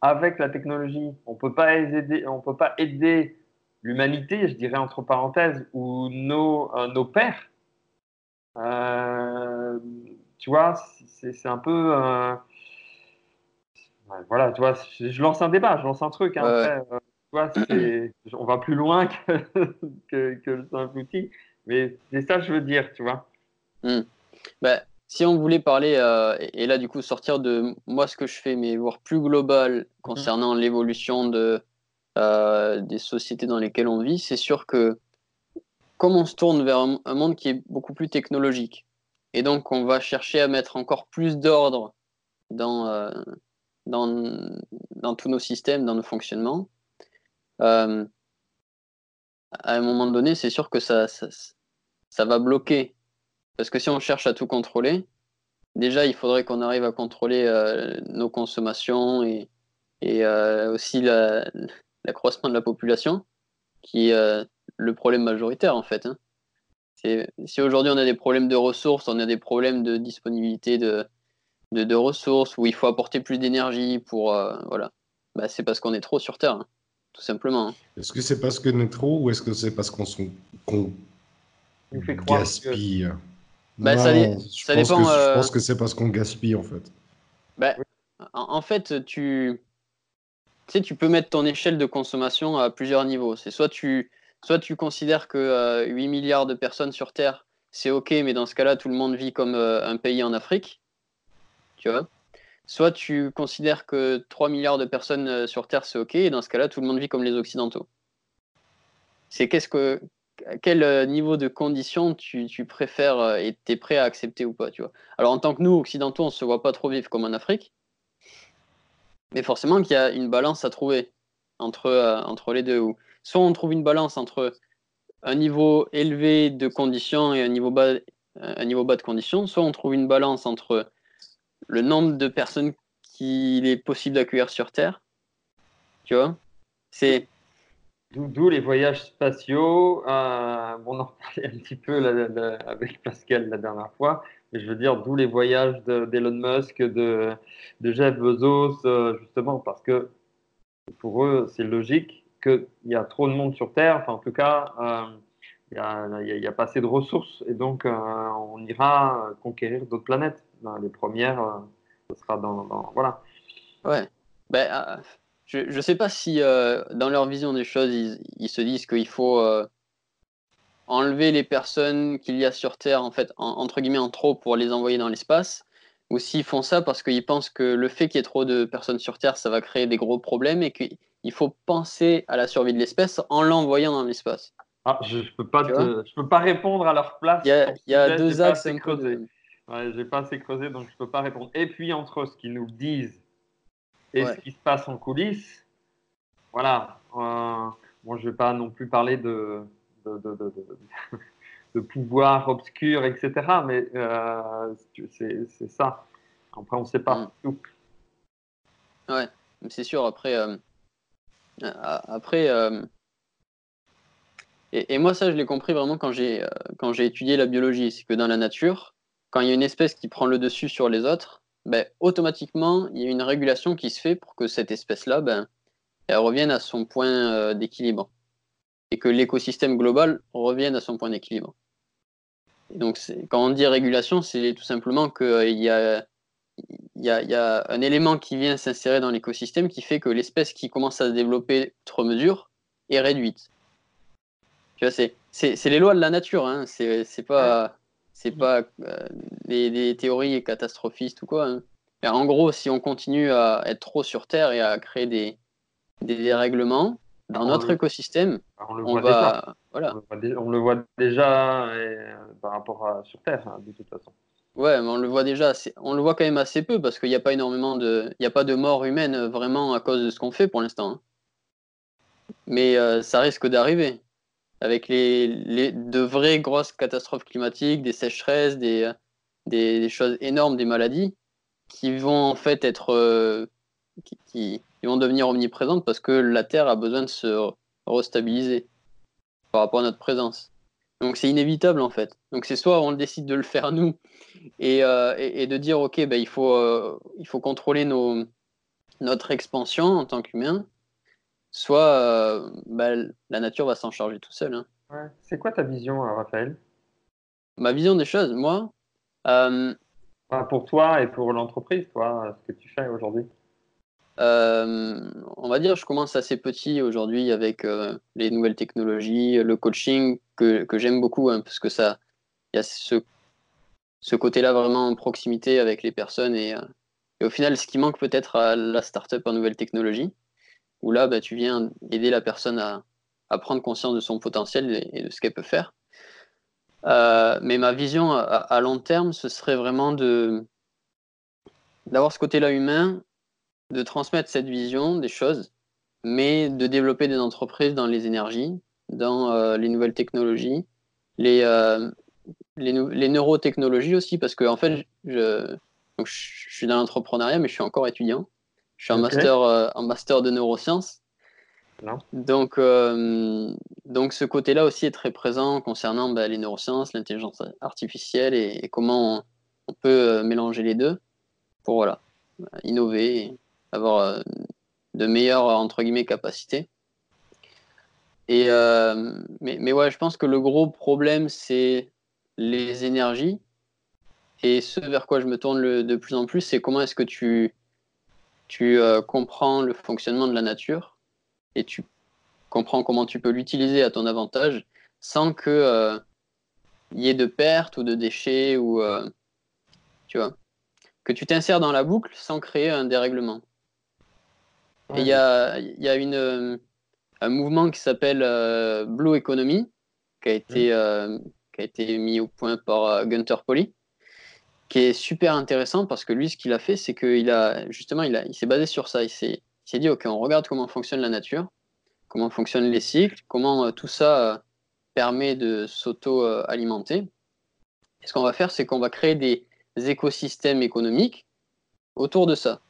avec la technologie, on peut pas aider, on peut pas aider l'humanité, je dirais entre parenthèses, ou nos, euh, nos pères. Euh, tu vois, c'est un peu. Euh, voilà, tu vois, je, lance un débat, je lance un truc. Hein, tu vois, on va plus loin que, [laughs] que, que le simple outil, mais c'est ça que je veux dire, tu vois. Hmm. Ben, si on voulait parler, euh, et là du coup sortir de moi ce que je fais, mais voir plus global concernant mhm. l'évolution de, euh, des sociétés dans lesquelles on vit, c'est sûr que comme on se tourne vers un, monde qui est beaucoup plus technologique, et donc on va chercher à mettre encore plus d'ordre dans, euh, dans, dans, tous nos systèmes, dans nos fonctionnements, à un moment donné, c'est sûr que ça, ça, ça va bloquer parce que si on cherche à tout contrôler, déjà, il faudrait qu'on arrive à contrôler euh, nos consommations et, euh, aussi l'accroissement de la population, qui est euh, le problème majoritaire en fait. Hein. Si aujourd'hui on a des problèmes de ressources, on a des problèmes de disponibilité de, de, ressources, où il faut apporter plus d'énergie pour... voilà, bah, c'est parce qu'on est trop sur Terre, hein, tout simplement. Hein. Est-ce que c'est parce qu'on est trop ou est-ce que c'est parce qu'on gaspille? bah, ça, je dépend. Que, Je pense que c'est parce qu'on gaspille en fait. Bah, en, fait, tu... tu sais, tu peux mettre ton échelle de consommation à plusieurs niveaux. C'est soit tu, soit tu considères que 8 euh, milliards de personnes sur Terre, c'est OK, mais dans ce cas-là, tout le monde vit comme euh, un pays en Afrique. Tu vois Soit tu considères que 3 milliards de personnes euh, sur Terre, c'est OK, et dans ce cas-là, tout le monde vit comme les Occidentaux. C'est qu'est-ce que quel euh, niveau de conditions tu, préfères euh, et tu es prêt à accepter ou pas, tu vois. Alors en tant que nous, occidentaux, on ne se voit pas trop vivre comme en Afrique, mais forcément qu'il y a une balance à trouver entre, entre les deux. Soit on trouve une balance entre un niveau élevé de conditions et un niveau bas, un niveau bas de conditions, soit on trouve une balance entre le nombre de personnes qu'il est possible d'accueillir sur Terre, tu vois. C'est D'où les voyages spatiaux. Euh, on en parlait un petit peu avec Pascal la dernière fois. Mais je veux dire, d'où les voyages d'Elon Musk, de, de, Jeff Bezos, euh, justement, parce que pour eux, c'est logique qu'il y a trop de monde sur Terre. Enfin, en tout cas, euh, il n'y a, pas assez de ressources. Et donc, on ira conquérir d'autres planètes. Les premières, ce sera dans, voilà. Ouais. Ben, euh, je ne sais pas si euh, dans leur vision des choses, ils, se disent qu'il faut enlever les personnes qu'il y a sur Terre, en fait, entre guillemets, en trop pour les envoyer dans l'espace, ou s'ils font ça parce qu'ils pensent que le fait qu'il y ait trop de personnes sur Terre, ça va créer des gros problèmes et qu'il faut penser à la survie de l'espèce en l'envoyant dans l'espace. Ah, je ne peux, pas je peux pas répondre à leur place. Il y a, deux axes. creusés. Ouais, j'ai pas assez creusé, donc je peux pas répondre. Et puis, entre ce qu'ils nous disent et ce qui se passe en coulisses, voilà. Euh, moi, je vais pas non plus parler de, de, [laughs] pouvoir obscur, etc. Mais euh, c'est ça. Après, on sait pas mm. tout. Ouais, c'est sûr. Après, euh, après euh, et, moi, ça, je l'ai compris vraiment quand j'ai quand j'ai étudié la biologie. C'est que dans la nature, quand il y a une espèce qui prend le dessus sur les autres, ben, automatiquement, il y a une régulation qui se fait pour que cette espèce-là, ben, elle revienne à son point d'équilibre et que l'écosystème global revienne à son point d'équilibre. Donc, quand on dit régulation, c'est tout simplement qu'il euh, y a un élément qui vient s'insérer dans l'écosystème qui fait que l'espèce qui commence à se développer outre mesure est réduite. Tu vois, c'est les lois de la nature, hein. c'est pas, c'est pas euh, des, théories catastrophistes ou quoi. Hein. En gros, si on continue à être trop sur Terre et à créer des, des dérèglements, dans notre écosystème, on, le voit déjà. Voilà. On, le voit, déjà euh, par rapport à sur Terre, hein, de toute façon. Ouais, mais on le voit déjà, on le voit quand même assez peu parce qu'il n'y a pas énormément de, il n'y a pas de mort humaine euh, vraiment à cause de ce qu'on fait pour l'instant. Hein. Mais euh, ça risque d'arriver avec les, les, de vraies grosses catastrophes climatiques, des sécheresses, des, des, choses énormes, des maladies qui vont en fait être qui, ils vont devenir omniprésentes parce que la Terre a besoin de se restabiliser par rapport à notre présence. Donc c'est inévitable en fait. Donc c'est soit on décide de le faire [laughs] nous et, euh, et, de dire ok ben, il, faut, euh, il faut contrôler nos, notre expansion en tant qu'humain, soit euh, ben, la nature va s'en charger tout seul. Hein. Ouais. C'est quoi ta vision Raphaël? Ma vision des choses, moi Pour toi et pour l'entreprise, toi, ce que tu fais aujourd'hui euh, on va dire, je commence assez petit aujourd'hui avec euh, les nouvelles technologies, le coaching que, j'aime beaucoup, hein, parce que ça, il y a ce, ce côté-là vraiment en proximité avec les personnes. Et, euh, au final, ce qui manque peut-être à la startup en nouvelles technologies, où là, bah, tu viens aider la personne à, prendre conscience de son potentiel et, de ce qu'elle peut faire. mais ma vision à, long terme, ce serait vraiment d'avoir ce côté-là humain de transmettre cette vision des choses, mais de développer des entreprises dans les énergies, dans euh, les nouvelles technologies, les, euh, les, neurotechnologies aussi, parce que fait, je, je suis dans l'entrepreneuriat, mais je suis encore étudiant. Je suis en, master, euh, en master de neurosciences. Donc, donc ce côté-là aussi est très présent concernant bah, les neurosciences, l'intelligence artificielle et, comment on, peut mélanger les deux pour voilà, innover avoir euh, de meilleures entre guillemets capacités. Et euh, mais, mais ouais, je pense que le gros problème c'est les énergies. Et ce vers quoi je me tourne le, de plus en plus, c'est comment est-ce que tu, tu euh, comprends le fonctionnement de la nature et tu comprends comment tu peux l'utiliser à ton avantage sans que il y ait de pertes ou de déchets ou tu vois. Que tu t'insères dans la boucle sans créer un dérèglement. Il y a, y a une, euh, un mouvement qui s'appelle euh, Blue Economy, qui a, été, euh, qui a été mis au point par Gunther Poli, qui est super intéressant parce que lui, ce qu'il a fait, c'est qu'il a justement, il, a, il s'est basé sur ça. Il s'est, dit, OK, on regarde comment fonctionne la nature, comment fonctionnent les cycles, comment tout ça permet de s'auto-alimenter. Ce qu'on va faire, c'est qu'on va créer des écosystèmes économiques autour de ça.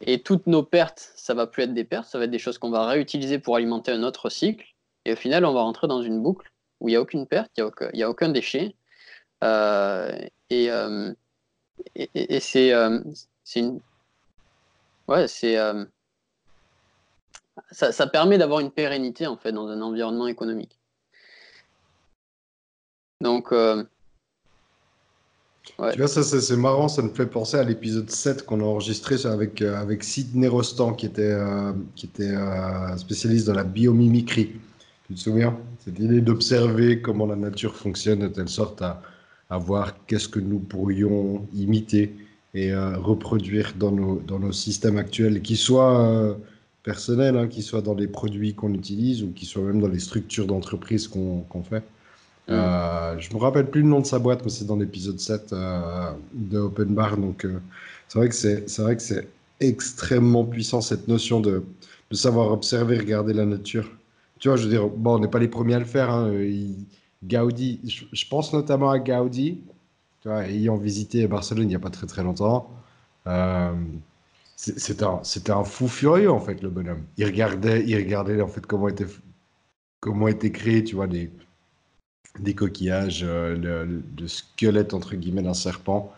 Et toutes nos pertes, ça va plus être des pertes, ça va être des choses qu'on va réutiliser pour alimenter un autre cycle. Et au final, on va rentrer dans une boucle où il n'y a aucune perte, il n'y a, aucun déchet. Euh, euh, et, et, c'est euh, une. Ouais, c'est. Ça, ça, permet d'avoir une pérennité en fait dans un environnement économique. Donc, Ouais. Tu vois, ça, c'est marrant, ça me fait penser à l'épisode 7 qu'on a enregistré avec, euh, avec Sidney Rostand, qui était, euh, qui était euh, spécialiste dans la biomimicry. Tu te souviens? Cette idée d'observer comment la nature fonctionne de telle sorte à, à voir qu'est-ce que nous pourrions imiter et euh, reproduire dans nos, dans nos systèmes actuels, qui soient euh, personnels, hein, qui soient dans les produits qu'on utilise ou qui soient même dans les structures d'entreprise qu'on fait. Euh, je me rappelle plus le nom de sa boîte, mais c'est dans l'épisode 7 euh, de Open Bar. Donc, c'est vrai que c'est, c'est vrai que c'est extrêmement puissant cette notion de, de savoir observer, regarder la nature. Tu vois, je veux dire, bon, on n'est pas les premiers à le faire. Hein, il- Gaudi, je, pense notamment à Gaudi, tu vois, ayant visité Barcelone il n'y a pas très très longtemps. Euh, c'était un, fou furieux en fait, le bonhomme. Il regardait, il regardait en fait comment était, comment était créé, tu vois, des des coquillages, euh, le, le- le squelette entre guillemets d'un serpent.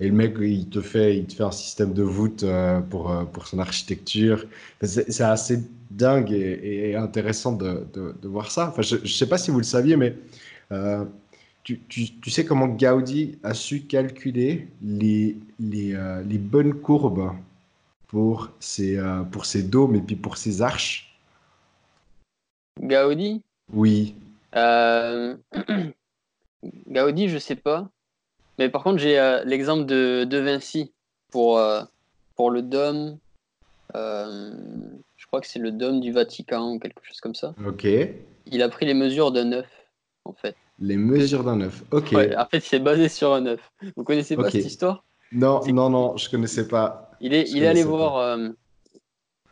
Et le mec, il te fait, il te fait un système de voûte euh, pour, euh, pour son architecture. C'est assez dingue et, intéressant de, de, de voir ça. Enfin, je ne sais pas si vous le saviez, mais euh, tu, tu, tu sais comment Gaudi a su calculer les, les, euh, les bonnes courbes pour ses, euh, pour ses dômes et puis pour ses arches? Gaudi? Oui. Euh, [clears throat] Gaudi, je sais pas. Mais par contre, j'ai l'exemple de, de Vinci pour, pour le dôme. je crois que c'est le dôme du Vatican ou quelque chose comme ça. Ok. Il a pris les mesures d'un œuf, en fait. Les mesures d'un œuf. Ok. Ouais, en fait, c'est basé sur un œuf. Vous connaissez pas cette histoire? Non, non, non, je connaissais pas. Il est, Je il est allé voir, euh,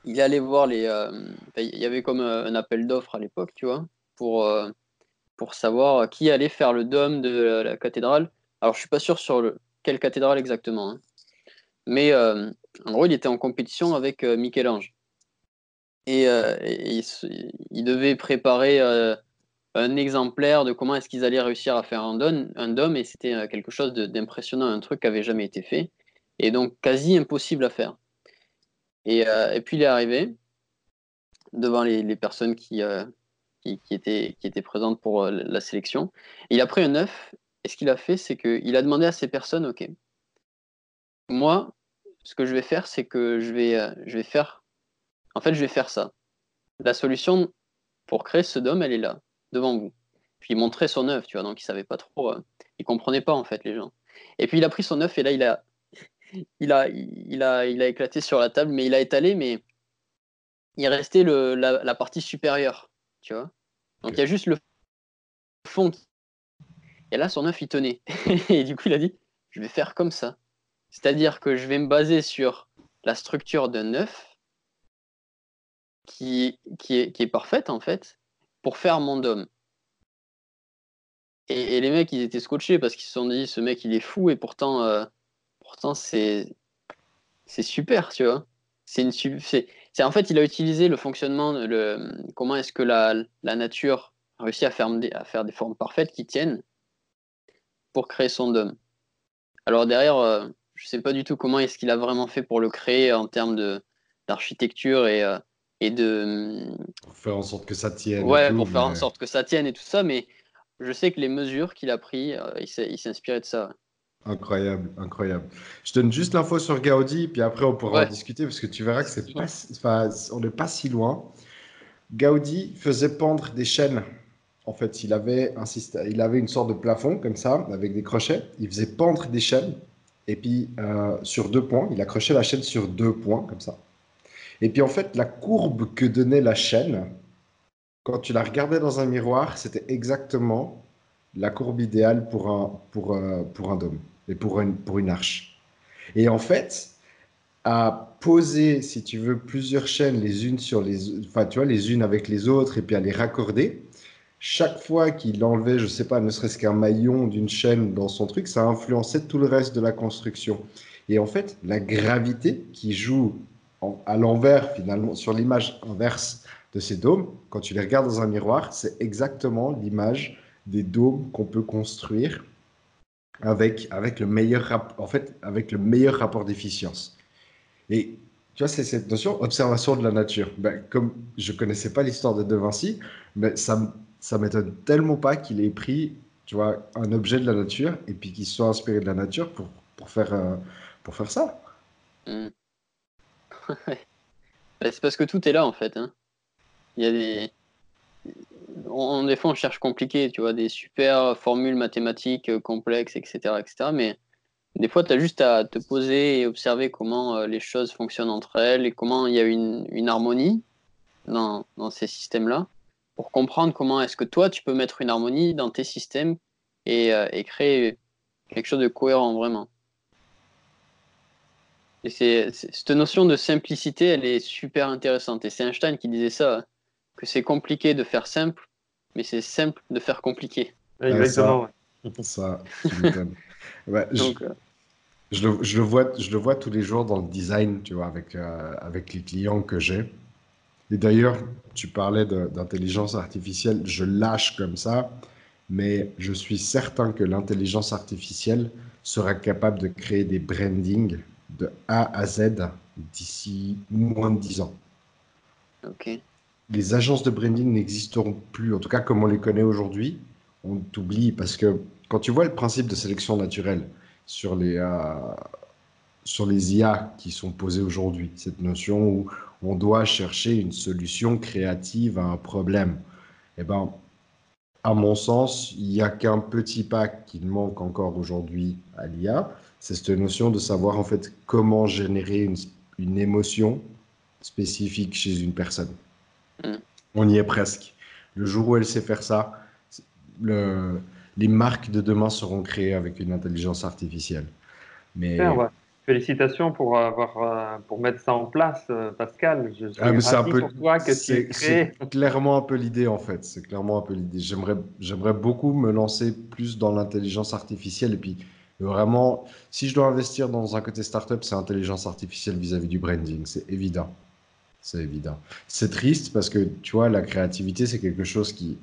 il est allé voir les. euh, il y avait comme euh, un appel d'offres à l'époque, tu vois, pour, euh, pour savoir qui allait faire le dôme de la, la cathédrale. Alors, je suis pas sûr sur le, quelle cathédrale exactement, hein. mais en gros, il était en compétition avec Michel-Ange. Et, et il, devait préparer un exemplaire de comment est-ce qu'ils allaient réussir à faire un dôme, un dôme et c'était euh, quelque chose d'impressionnant, un truc qui avait jamais été fait, et donc quasi impossible à faire. Et, euh, et puis il est arrivé devant les, personnes qui, euh, qui, qui étaient, qui étaient présentes pour la sélection. Il a pris un œuf, et ce qu'il a fait, c'est qu'il a demandé à ces personnes, OK, moi, ce que je vais faire, c'est que je vais, je vais faire, en fait, je vais faire ça. La solution pour créer ce dôme, elle est là, devant vous. Puis il montrait son œuf, tu vois, donc il savait pas trop, euh, il comprenait pas en fait les gens. Et puis il a pris son œuf et là il a, [laughs] il a, il a, il a éclaté sur la table, mais il a étalé, mais il restait le, la, la partie supérieure, tu vois. Donc il y a juste le fond. Et là son œuf il tenait. [laughs] et du coup il a dit, je vais faire comme ça. C'est-à-dire que je vais me baser sur la structure d'un œuf qui, qui, est, qui est parfaite en fait pour faire mon dôme. Et, les mecs, ils étaient scotchés parce qu'ils se sont dit, ce mec, il est fou et pourtant, euh, pourtant c'est, super, tu vois. C'est une, c'est, en fait, il a utilisé le fonctionnement, le, comment est-ce que la, la nature a réussi à faire, à faire des formes parfaites qui tiennent pour créer son dôme. Alors derrière, euh, je sais pas du tout comment est-ce qu'il a vraiment fait pour le créer en termes de, d'architecture et, euh, et de, Pour faire en sorte que ça tienne. Ouais, tout, pour faire en sorte que ça tienne et tout ça, mais je sais que les mesures qu'il a pris, euh, il s'est inspiré de ça. Incroyable, incroyable. Je donne juste l'info sur Gaudi, puis après on pourra Ouais. en discuter parce que tu verras que c'est pas, enfin, on n'est pas si loin. Gaudi faisait pendre des chaînes. En fait, il avait un système, il avait une sorte de plafond comme ça, avec des crochets. Il faisait pendre des chaînes, et puis euh, sur deux points, il accrochait la chaîne sur deux points comme ça. Et puis en fait, la courbe que donnait la chaîne, quand tu la regardais dans un miroir, c'était exactement la courbe idéale pour un, pour, euh, pour un dôme et pour une, pour une arche. Et en fait, à poser, si tu veux, plusieurs chaînes les unes sur les, enfin, tu vois, les unes avec les autres et puis à les raccorder, chaque fois qu'il enlevait, je sais pas, ne serait-ce qu'un maillon d'une chaîne dans son truc, ça influençait tout le reste de la construction. Et en fait, la gravité qui joue à l'envers, finalement, sur l'image inverse de ces dômes, quand tu les regardes dans un miroir, c'est exactement l'image des dômes qu'on peut construire avec, avec, le meilleur en fait, avec le meilleur rapport d'efficience. Et tu vois, c'est cette notion observation de la nature. Ben, comme je connaissais pas l'histoire de De Vinci, mais ça, ça m'étonne tellement pas qu'il ait pris, tu vois, un objet de la nature et puis qui soit inspiré de la nature pour, pour, faire, euh, pour faire ça. Hmm. [laughs] Bah, c'est parce que tout est là en fait. Hein. Il y a des. On, des fois, on cherche compliqué, tu vois, des super formules mathématiques euh, complexes, etc. etc. mais des fois, tu as juste à te poser et observer comment euh, les choses fonctionnent entre elles et comment il y a une, harmonie dans, ces systèmes-là pour comprendre comment est-ce que toi, tu peux mettre une harmonie dans tes systèmes et, euh, et créer quelque chose de cohérent vraiment. Et c'est, cette notion de simplicité, elle est super intéressante. Et c'est Einstein qui disait ça, que c'est compliqué de faire simple, mais c'est simple de faire compliqué. Exactement. ça, [laughs] ouais, Donc, euh, je, le, je, le, vois, je le vois tous les jours dans le design, tu vois, avec, euh, avec les clients que j'ai. Et d'ailleurs, tu parlais d'intelligence artificielle, je lâche comme ça, mais je suis certain que l'intelligence artificielle sera capable de créer des brandings de A à Z d'ici moins de 10 ans. Les agences de branding n'existeront plus, en tout cas comme on les connaît aujourd'hui. On t'oublie parce que quand tu vois le principe de sélection naturelle sur les, euh, sur les IA qui sont posées aujourd'hui, cette notion où on doit chercher une solution créative à un problème. Eh ben, à mon sens, il n'y a qu'un petit pas qui manque encore aujourd'hui à l'IA, c'est cette notion de savoir en fait comment générer une, une émotion spécifique chez une personne. Mm. On y est presque. Le jour où elle sait faire ça, le, les marques de demain seront créées avec une intelligence artificielle. Mais Félicitations pour, avoir, euh, pour mettre ça en place, euh, Pascal. Je suis ah, un peu, pour toi que tu C'est clairement un peu l'idée, en fait. C'est clairement un peu l'idée. J'aimerais, j'aimerais beaucoup me lancer plus dans l'intelligence artificielle. Et puis, vraiment, si je dois investir dans un côté startup, c'est intelligence artificielle vis-à-vis du branding. C'est évident. C'est évident. C'est triste parce que, tu vois, la créativité, c'est quelque chose qui,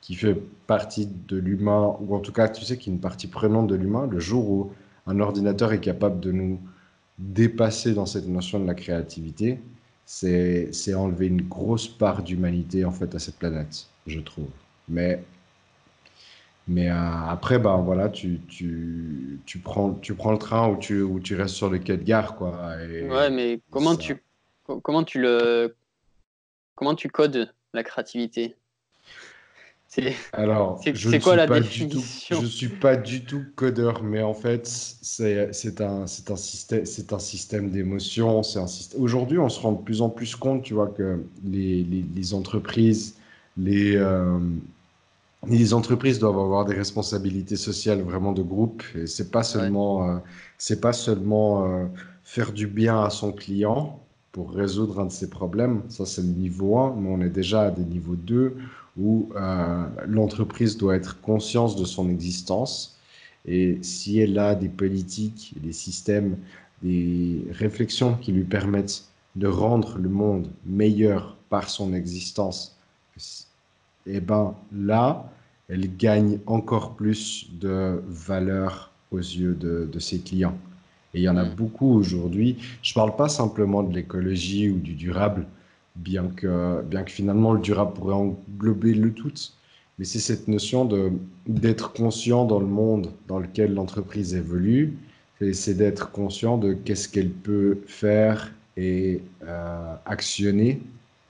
qui fait partie de l'humain, ou en tout cas, tu sais, qui est une partie prenante de l'humain. Le jour où un ordinateur est capable de nous dépasser dans cette notion de la créativité, c'est enlever une grosse part d'humanité en fait à cette planète, je trouve. Mais mais euh, après, bah, voilà, tu, tu, tu, prends, tu prends le train ou tu, ou tu restes sur le quai de gare. Quoi, ouais, mais comment tu, comment, tu le, comment tu codes la créativité? Alors, [laughs] c'est quoi la définition? Je ne suis pas du tout codeur, mais en fait, c'est un, un, système, un système d'émotions. Aujourd'hui, on se rend de plus en plus compte, tu vois, que les, les, les entreprises, les, euh, les entreprises doivent avoir des responsabilités sociales vraiment de groupe. Et c'est pas seulement, euh, c'est pas seulement euh, faire du bien à son client pour résoudre un de ses problèmes. Ça, c'est le niveau 1, mais on est déjà à des niveaux 2 où euh, l'entreprise doit être consciente de son existence et si elle a des politiques, des systèmes, des réflexions qui lui permettent de rendre le monde meilleur par son existence, eh ben là, elle gagne encore plus de valeur aux yeux de, de ses clients. Et il y en a mm. beaucoup aujourd'hui. Je ne parle pas simplement de l'écologie ou du durable, bien que, bien que finalement le durable pourrait englober le tout. Mais c'est cette notion d'être conscient dans le monde dans lequel l'entreprise évolue, c'est d'être conscient de qu'est-ce qu'elle peut faire et euh, actionner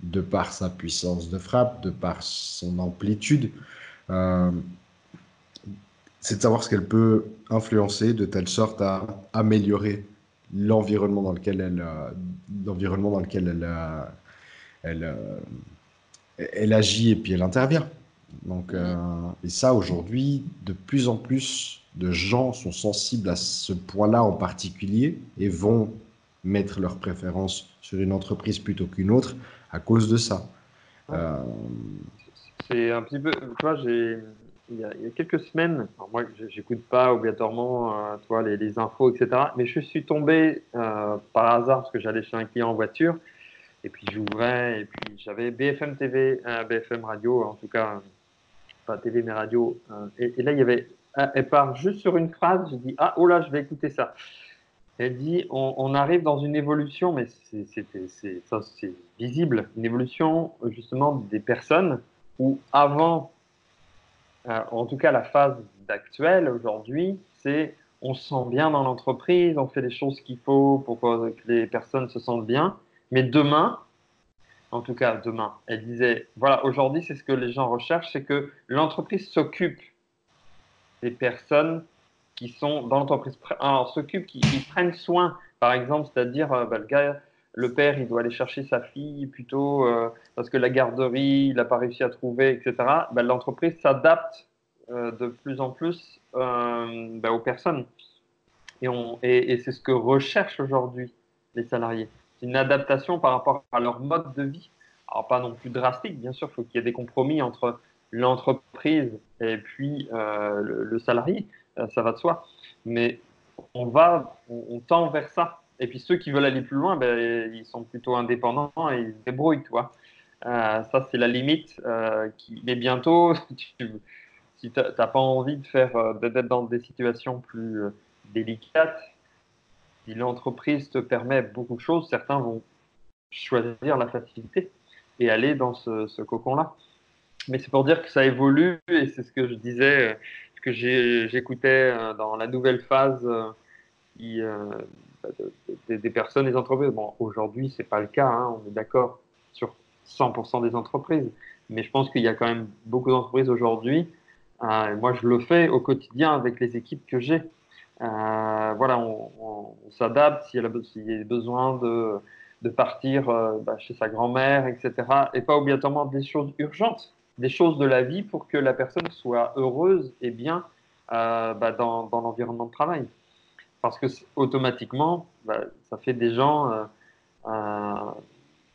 de par sa puissance de frappe, de par son amplitude. Euh, c'est de savoir ce qu'elle peut influencer de telle sorte à améliorer l'environnement dans lequel elle, euh, l'environnement dans lequel elle, elle, euh, elle agit et puis elle intervient. Donc, euh, et ça, aujourd'hui, de plus en plus de gens sont sensibles à ce point-là en particulier et vont mettre leur préférence sur une entreprise plutôt qu'une autre à cause de ça. Euh, c'est un petit peu, tu vois, j'ai, il, y a, quelques semaines, moi, j'écoute pas obligatoirement, toi, les, les, infos, etc. Mais je suis tombé par hasard parce que j'allais chez un client en voiture et puis j'ouvrais, et puis j'avais BFM TV, euh, BFM Radio, en tout cas, pas TV mais radio. Euh, et, là, il y avait, euh, elle part juste sur une phrase, je dis, ah, oh là, je vais écouter ça. Elle dit, on, arrive dans une évolution, mais c'est visible, une évolution justement des personnes où avant, en tout cas la phase actuelle aujourd'hui, c'est on se sent bien dans l'entreprise, on fait les choses qu'il faut pour que les personnes se sentent bien. Mais demain, en tout cas demain, elle disait, voilà, aujourd'hui, c'est ce que les gens recherchent, c'est que l'entreprise s'occupe des personnes qui sont dans l'entreprise. Alors, s'occupe, qui, prennent soin, par exemple, c'est-à-dire, euh, bah, le le père, il doit aller chercher sa fille plutôt euh, parce que la garderie, il n'a pas réussi à trouver, etc. Bah, l'entreprise s'adapte euh, de plus en plus bah, aux personnes. Et, et, et c'est ce que recherchent aujourd'hui les salariés. C'est une adaptation par rapport à leur mode de vie. Alors, pas non plus drastique, bien sûr, il faut qu'il y ait des compromis entre l'entreprise et puis le, salarié, ça va de soi. Mais on va, on, tend vers ça. Et puis ceux qui veulent aller plus loin, ben, ils sont plutôt indépendants et ils se débrouillent, tu vois. Euh, ça, c'est la limite. qui... Mais bientôt, [laughs] si tu n'as pas envie de faire, d'être dans des situations plus délicates, si l'entreprise te permet beaucoup de choses, certains vont choisir la facilité et aller dans ce, cocon-là. Mais c'est pour dire que ça évolue et c'est ce que je disais, que j'écoutais euh, dans la nouvelle phase euh, euh, des personnes, des entreprises. Bon, aujourd'hui, c'est pas le cas, hein, on est d'accord sur 100% des entreprises, mais je pense qu'il y a quand même beaucoup d'entreprises aujourd'hui. moi, je le fais au quotidien avec les équipes que j'ai. Voilà, on, s'adapte s'il y, a besoin de, de partir bah, chez sa grand-mère, etc. Et pas obligatoirement des choses urgentes, des choses de la vie pour que la personne soit heureuse et bien euh, bah, dans, dans l'environnement de travail. Parce que automatiquement, bah, ça fait des gens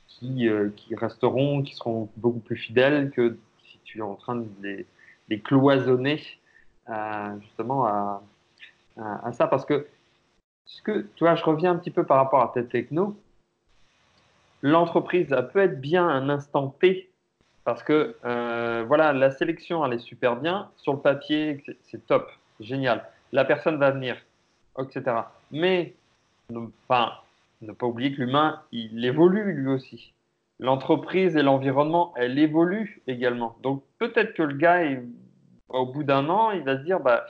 qui, qui, resteront, qui seront beaucoup plus fidèles que si tu es en train de les, cloisonner justement à ça parce que, ce que, tu vois, je reviens un petit peu par rapport à cette techno. L'entreprise, peut être bien un instant T parce que, euh, voilà, la sélection, elle est super bien. Sur le papier, c'est top, génial. La personne va venir, etc. Mais, ne pas oublier que l'humain, il évolue lui aussi. L'entreprise et l'environnement, elle évolue également. Donc, peut-être que le gars, au bout d'un an, il va se dire, bah,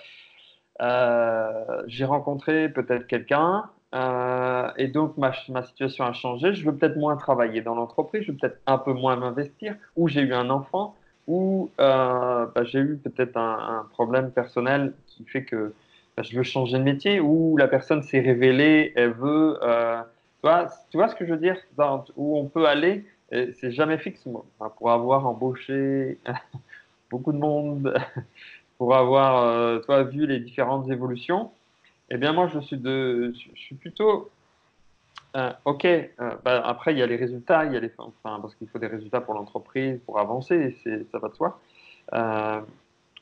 euh, j'ai rencontré peut-être quelqu'un euh, et donc ma, ma, situation a changé. Je veux peut-être moins travailler dans l'entreprise, je veux peut-être un peu moins m'investir, ou j'ai eu un enfant, ou euh, bah, j'ai eu peut-être un, problème personnel qui fait que bah, je veux changer de métier, ou la personne s'est révélée, elle veut. Tu vois, tu, vois, ce que je veux dire? Où on peut aller, c'est jamais fixe. Pour avoir embauché [laughs] beaucoup de monde [laughs] pour avoir euh, toi, vu les différentes évolutions, eh bien moi je suis, de, je suis plutôt euh, ok. Euh, bah, après il y a les résultats, il y a les, enfin, parce qu'il faut des résultats pour l'entreprise, pour avancer, ça va de soi.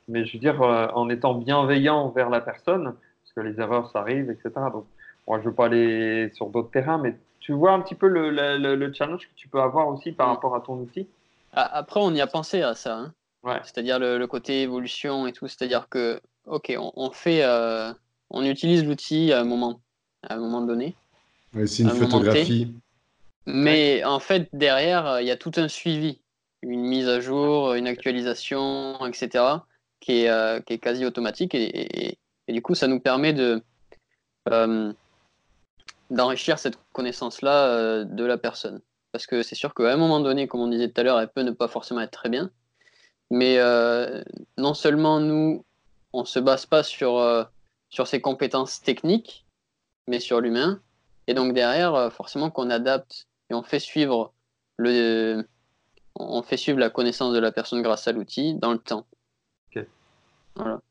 mais je veux dire en étant bienveillant vers la personne, parce que les erreurs ça arrive, etc. Donc moi je veux pas aller sur d'autres terrains, mais tu vois un petit peu le, le, le challenge que tu peux avoir aussi par rapport à ton outil? Après on y a pensé à ça. Hein. C'est-à-dire le, côté évolution et tout. C'est-à-dire que, ok, on, fait, euh, on utilise l'outil à un moment, à un moment donné. c'est une photographie. Mais en fait, derrière, il y a tout un suivi, une mise à jour, une actualisation, etc., qui est, euh, qui est quasi automatique. Et, du coup, ça nous permet de euh, d'enrichir cette connaissance-là de la personne. Parce que c'est sûr qu'à un moment donné, comme on disait tout à l'heure, elle peut ne pas forcément être très bien. Mais euh, non seulement nous, on ne se base pas sur, euh, sur ses compétences techniques, mais sur l'humain. Et donc derrière, euh, forcément qu'on adapte et on fait suivre le, on fait suivre la connaissance de la personne grâce à l'outil dans le temps. Ok. Voilà.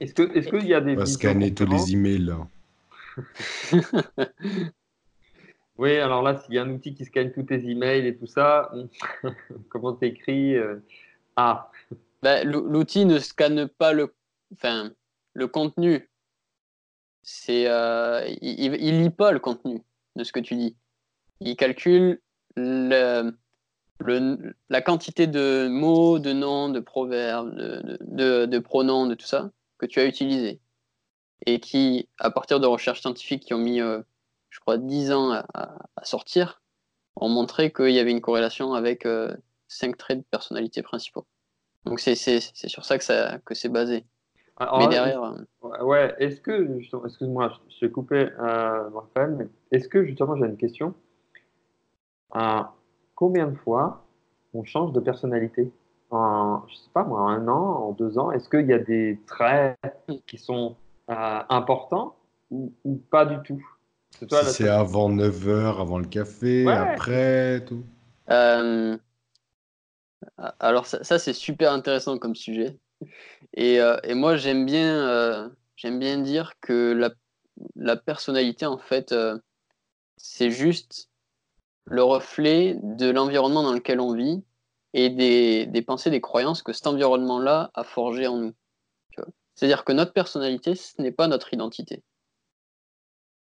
Est-ce que, est-ce qu'il y a des. On va scanner tous les emails là. [laughs] oui, alors là, s'il y a un outil qui scanne tous tes emails et tout ça, [laughs] comment t'écris Ah, bah, l'outil ne scanne pas le, enfin, le contenu. C'est, euh, il, il, lit pas le contenu de ce que tu dis. Il calcule le, le, la quantité de mots, de noms, de proverbes, de, pronoms, de tout ça que tu as utilisé. Et qui, à partir de recherches scientifiques qui ont mis, euh, je crois, 10 ans à, sortir, ont montré qu'il y avait une corrélation avec euh, cinq traits de personnalité principaux. Donc c'est sur ça, que c'est basé. Alors, Mais là, derrière, Ouais, est-ce que, excuse-moi, je t'ai coupé, euh, Raphaël, mais est-ce que justement j'ai une question? Euh, combien de fois on change de personnalité? En, je sais pas moi, en un an, en deux ans, est-ce qu'il y a des traits qui sont euh, importants ou, ou pas du tout? C'est toi Si avant 9h, avant le café, Ouais. après, tout. Euh, alors ça, ça, c'est super intéressant comme sujet. Et, euh, et moi j'aime bien, euh, j'aime bien dire que la, personnalité en fait euh, c'est juste le reflet de l'environnement dans lequel on vit et des, pensées, des croyances que cet environnement-là a forgé en nous. C'est-à-dire que notre personnalité, ce n'est pas notre identité.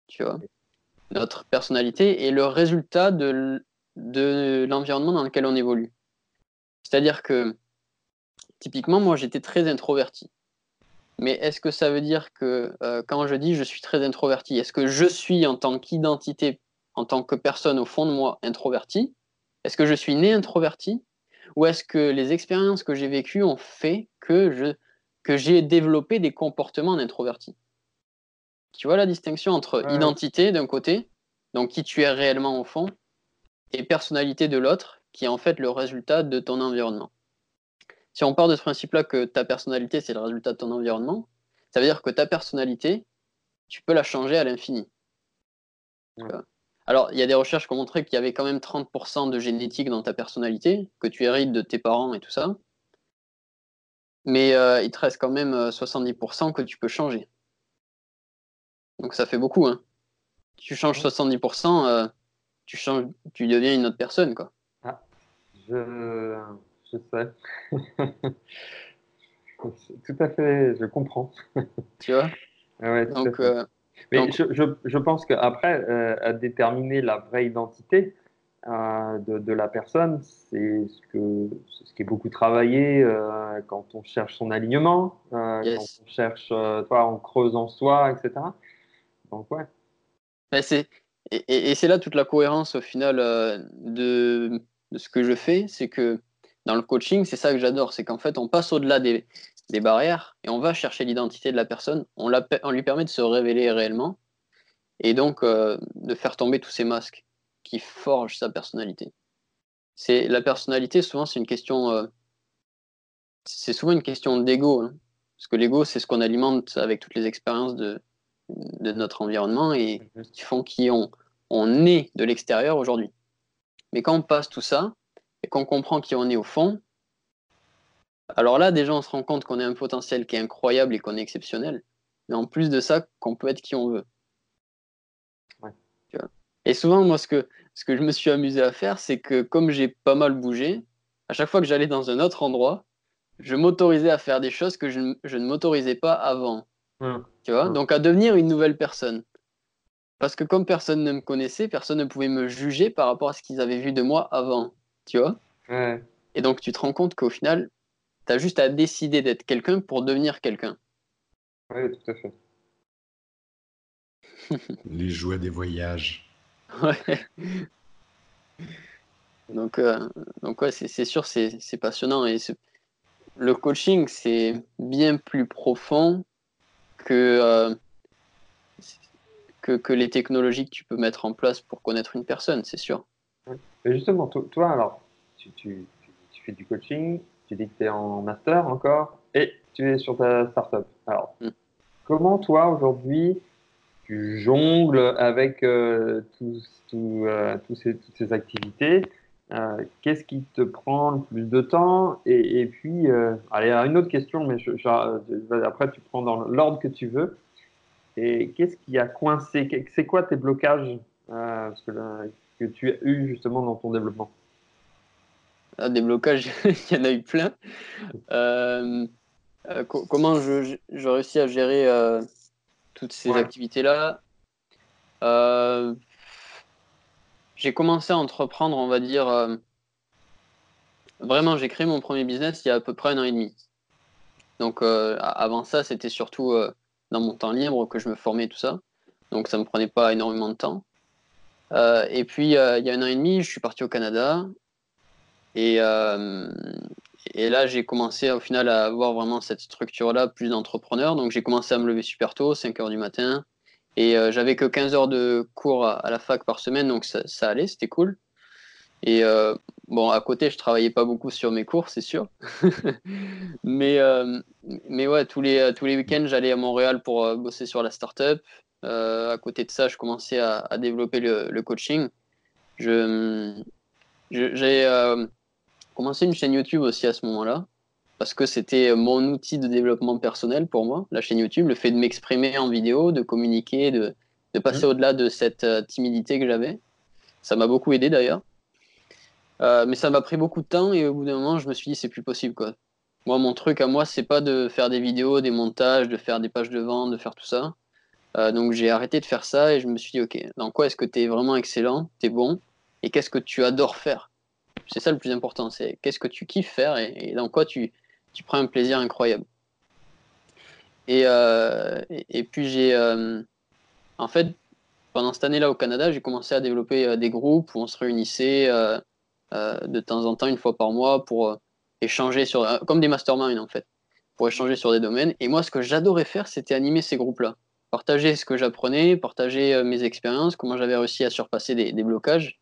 Tu vois. Notre personnalité est le résultat de l'environnement dans lequel on évolue. C'est-à-dire que, typiquement, moi, j'étais très introverti. Mais est-ce que ça veut dire que euh, quand je dis je suis très introverti, est-ce que je suis en tant qu'identité, en tant que personne au fond de moi introverti Est-ce que je suis né introverti? Ou est-ce que les expériences que j'ai vécues ont fait que je que j'ai développé des comportements d'introverti? Tu vois la distinction entre Ouais. identité d'un côté, donc qui tu es réellement au fond, et personnalité de l'autre, qui est en fait le résultat de ton environnement. Si on part de ce principe-là que ta personnalité, c'est le résultat de ton environnement, ça veut dire que ta personnalité, tu peux la changer à l'infini. Alors, il y a des recherches qui ont montré qu'il y avait quand même 30% de génétique dans ta personnalité, que tu hérites de tes parents et tout ça. Mais euh, il te reste quand même euh, 70% que tu peux changer. Donc ça fait beaucoup. Hein. Tu changes 70%, euh, tu, changes, tu deviens une autre personne. Quoi. Je, je sais. [laughs] Tout à fait, je comprends. Tu vois? Ah ouais, Donc, euh, Mais Donc- je, je, je pense qu'après, euh, à déterminer la vraie identité euh, de, de la personne, c'est ce, que, ce qui est beaucoup travaillé euh, quand on cherche son alignement, euh, Yes. quand on cherche, toi, on creuse en soi, etc. Donc, ouais. C'est et, et- et c'est là toute la cohérence au final de, de ce que je fais, c'est que dans le coaching, c'est ça que j'adore, c'est qu'en fait on passe au-delà des, des barrières et on va chercher l'identité de la personne, on, la, on lui permet de se révéler réellement et donc euh, de faire tomber tous ces masques qui forgent sa personnalité. C'est la personnalité, souvent c'est une question, euh, c'est souvent une question d'ego, hein. parce que l'ego c'est ce qu'on alimente avec toutes les expériences de, de notre environnement et qui font qui on, on est de l'extérieur aujourd'hui. Mais quand on passe tout ça et qu'on comprend qui on est au fond, alors là déjà on se rend compte qu'on a un potentiel qui est incroyable et qu'on est exceptionnel. Mais en plus de ça, qu'on peut être qui on veut. Ouais. Tu vois. Et souvent, moi, ce que, ce que je me suis amusé à faire, c'est que comme j'ai pas mal bougé, à chaque fois que j'allais dans un autre endroit, je m'autorisais à faire des choses que je, ne- je ne m'autorisais pas avant. Tu vois. Donc à devenir une nouvelle personne. Parce que comme personne ne me connaissait, personne ne pouvait me juger par rapport à ce qu'ils avaient vu de moi avant. Tu vois Ouais. Et donc tu te rends compte qu'au final, tu as juste à décider d'être quelqu'un pour devenir quelqu'un. Ouais, tout à fait. [laughs] Les jouets des voyages. Ouais. Donc, euh, donc ouais, c'est sûr, c'est c'est passionnant. Et le coaching, c'est bien plus profond que, euh, que, que les technologies que tu peux mettre en place pour connaître une personne, c'est sûr. Mais justement, to- toi, alors, tu, tu, tu- tu fais du coaching, tu dis que tu es en master encore, et tu es sur ta startup. Alors, Mm. comment toi, aujourd'hui, tu jongles avec euh, tous- tout, euh, tous ces, toutes ces activités Euh, Qu'est-ce qui te prend le plus de temps et, et puis, euh, allez, une autre question, mais je- je- après, tu prends dans l'ordre que tu veux. Et qu'est-ce qui a coincé? C'est quoi tes blocages? Euh, parce que, là, que tu as eu justement dans ton développement Ah, des blocages, [laughs] il y en a eu plein. Euh, euh, co- comment je, réussis à gérer euh, toutes ces Ouais. activités-là? J'ai commencé à entreprendre, on va dire. vraiment, j'ai créé mon premier business il y a à peu près un an et demi. Donc, avant ça, c'était surtout dans mon temps libre que je me formais tout ça. Donc, ça me prenait pas énormément de temps. Euh, et puis, euh, il y a un an et demi, je suis parti au Canada. Et, euh, Et là, j'ai commencé au final à avoir vraiment cette structure-là, plus d'entrepreneurs. Donc, j'ai commencé à me lever super tôt, 5 heures du matin. Et j'avais que 15 heures de cours à, la fac par semaine, donc ça, allait, c'était cool. Et bon, à côté, je travaillais pas beaucoup sur mes cours, c'est sûr. [laughs] mais, mais ouais, tous les, tous les week-ends, j'allais à Montréal pour bosser sur la startup. À côté de ça, je commençais à, à développer le, le, coaching. Je, j'ai commencé une chaîne YouTube aussi à ce moment-là, parce que c'était mon outil de développement personnel pour moi, la chaîne YouTube, le fait de m'exprimer en vidéo, de communiquer, de, de passer mmh. au-delà de cette timidité que j'avais. Ça m'a beaucoup aidé d'ailleurs. Euh, mais ça m'a pris beaucoup de temps et au bout d'un moment, je me suis dit, c'est plus possible. Quoi. Moi, mon truc à moi, c'est pas de faire des vidéos, des montages, de faire des pages de vente, de faire tout ça. Euh, donc j'ai arrêté de faire ça et je me suis dit, ok, dans quoi est-ce que tu es vraiment excellent, tu es bon et qu'est-ce que tu adores faire? C'est ça le plus important, c'est qu'est-ce que tu kiffes faire et, dans quoi tu, tu, prends un plaisir incroyable. Et, euh, et, puis j'ai, en fait, pendant cette année-là au Canada, j'ai commencé à développer des groupes où on se réunissait euh, de temps en temps, une fois par mois, pour euh, échanger sur, euh, comme des masterminds en fait, pour échanger sur des domaines. Et moi, ce que j'adorais faire, c'était animer ces groupes-là, partager ce que j'apprenais, partager mes expériences, comment j'avais réussi à surpasser des, blocages.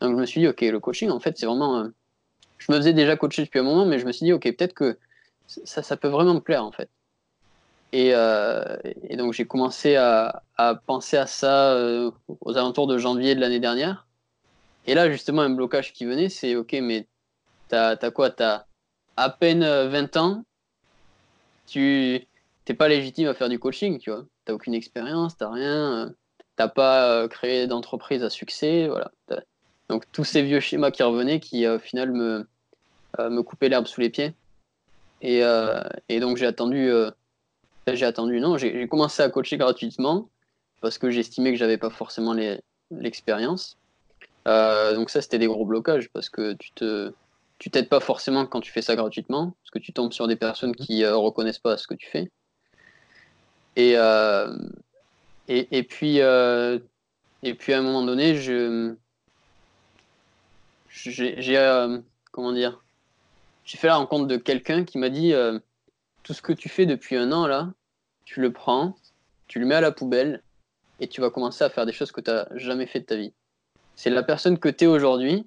Donc je me suis dit, ok, le coaching, en fait, c'est vraiment. je me faisais déjà coacher depuis un moment, mais je me suis dit, ok, peut-être que ça, ça peut vraiment me plaire, en fait. Et, et donc j'ai commencé à, à, penser à ça aux alentours de janvier de l'année dernière. Et là, justement, un blocage qui venait, c'est OK, mais t'as as quoi? T'as à peine 20 euh, ans, tu n'es pas légitime à faire du coaching, tu vois. T'as aucune expérience, t'as rien, euh, t'as pas euh, créé d'entreprise à succès, voilà. Donc tous ces vieux schémas qui revenaient, qui au final me, me coupaient l'herbe sous les pieds. Et, et donc j'ai attendu, j'ai attendu, non, j'ai commencé à coacher gratuitement parce que j'estimais que j'avais pas forcément l'expérience. Euh, donc ça, c'était des gros blocages parce que tu te, tu t'aides pas forcément quand tu fais ça gratuitement, parce que tu tombes sur des personnes qui euh, reconnaissent pas ce que tu fais. Et, euh, et, puis, et puis à un moment donné, je, j'ai, comment dire, j'ai fait la rencontre de quelqu'un qui m'a dit tout ce que tu fais depuis un an là, tu le prends, tu le mets à la poubelle et tu vas commencer à faire des choses que tu n'as jamais fait de ta vie c'est la personne que tu es aujourd'hui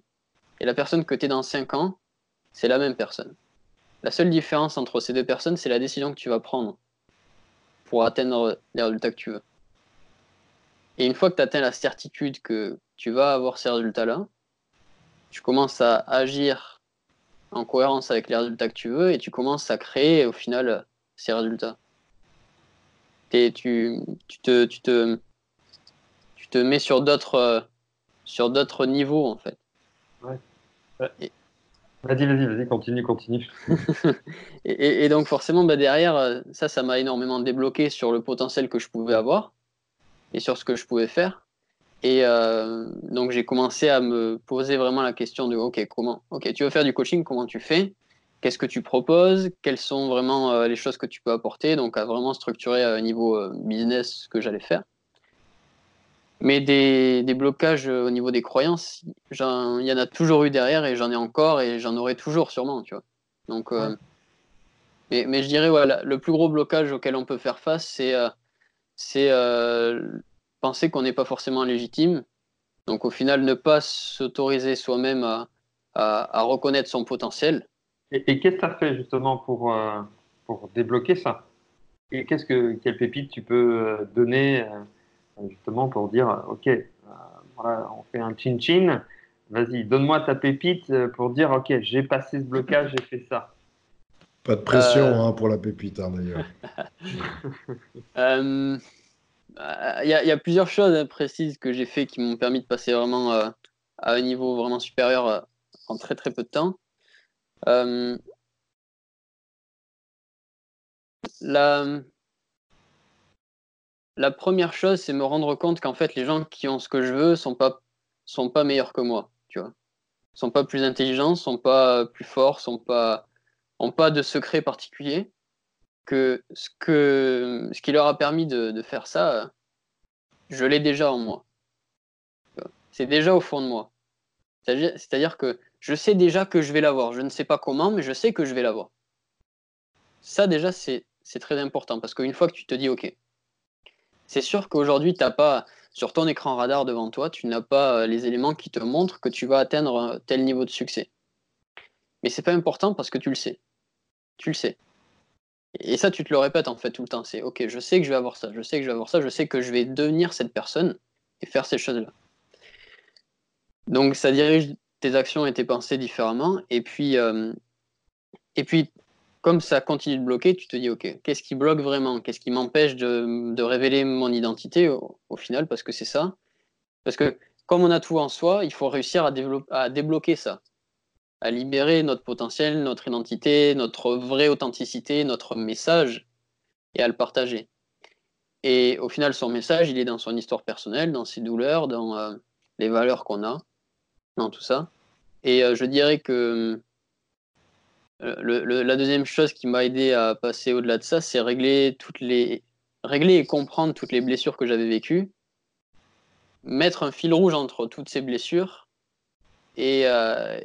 et la personne que tu es dans 5 ans, c'est la même personne. La seule différence entre ces deux personnes, c'est la décision que tu vas prendre pour atteindre les résultats que tu veux. Et une fois que tu atteins la certitude que tu vas avoir ces résultats-là, tu commences à agir en cohérence avec les résultats que tu veux et tu commences à créer au final ces résultats. Et tu, tu, te, tu, te, tu te mets sur d'autres sur d'autres niveaux, en fait. Ouais. Vas-y, vas-y, vas-y, continue, continue. [laughs] et, donc, forcément, bah, derrière, euh, ça, ça m'a énormément débloqué sur le potentiel que je pouvais avoir et sur ce que je pouvais faire. Et euh, donc, j'ai commencé à me poser vraiment la question de OK, comment OK, tu veux faire du coaching, comment tu fais? Qu'est-ce que tu proposes? Quelles sont vraiment euh, les choses que tu peux apporter? Donc, à vraiment structurer à niveau business ce que j'allais faire. Mais des, des, blocages au niveau des croyances, il y en a toujours eu derrière et j'en ai encore et j'en aurai toujours sûrement, tu vois. Donc, euh, mais, mais, je dirais, voilà, le plus gros blocage auquel on peut faire face, c'est euh, euh, penser qu'on n'est pas forcément légitime. Donc, au final, ne pas s'autoriser soi-même à, à, reconnaître son potentiel. Et, et qu'est-ce que tu as fait justement pour, pour débloquer ça? Et qu'est-ce que, quelle pépite tu peux donner justement pour dire, OK, euh, voilà, on fait un chin-chin, vas-y, donne-moi ta pépite euh, pour dire, OK, j'ai passé ce blocage, j'ai fait ça. Pas de pression euh, hein, pour la pépite, hein, d'ailleurs. Il [laughs] y, y, a plusieurs choses hein, précises que j'ai fait qui m'ont permis de passer vraiment à un niveau vraiment supérieur en très très peu de temps. la, la première chose, c'est me rendre compte qu'en fait, les gens qui ont ce que je veux sont pas, sont pas meilleurs que moi, tu vois. Sont pas plus intelligents, sont pas plus forts, sont pas, ont pas de secret particulier. Que ce, que ce qui leur a permis de, faire ça, je l'ai déjà en moi. C'est déjà au fond de moi. C'est-à-dire que je sais déjà que je vais l'avoir. Je ne sais pas comment, mais je sais que je vais l'avoir. Ça, déjà, c'est très important parce qu'une fois que tu te dis, OK, c'est sûr qu'aujourd'hui, tu pas, sur ton écran radar devant toi, tu n'as pas euh, les éléments qui te montrent que tu vas atteindre tel niveau de succès. Mais c'est pas important parce que tu le sais. Tu le sais. Et ça, tu te le répètes en fait tout le temps. C'est OK, je sais que je vais avoir ça, je sais que je vais avoir ça, je sais que je vais devenir cette personne et faire ces choses-là. Donc ça dirige tes actions et tes pensées différemment. Et puis, euh, et puis comme ça continue de bloquer, tu te dis, OK, qu'est-ce qui bloque vraiment? Qu'est-ce qui m'empêche de, révéler mon identité au, final? Parce que c'est ça. Parce que comme on a tout en soi, il faut réussir à, à débloquer ça, à libérer notre potentiel, notre identité, notre vraie authenticité, notre message, et à le partager. Et au final, son message, il est dans son histoire personnelle, dans ses douleurs, dans euh, les valeurs qu'on a, dans tout ça. Et euh, je dirais que euh, la deuxième chose qui m'a aidé à passer au-delà de ça, c'est régler toutes les régler et comprendre toutes les blessures que j'avais vécues, mettre un fil rouge entre toutes ces blessures et, euh,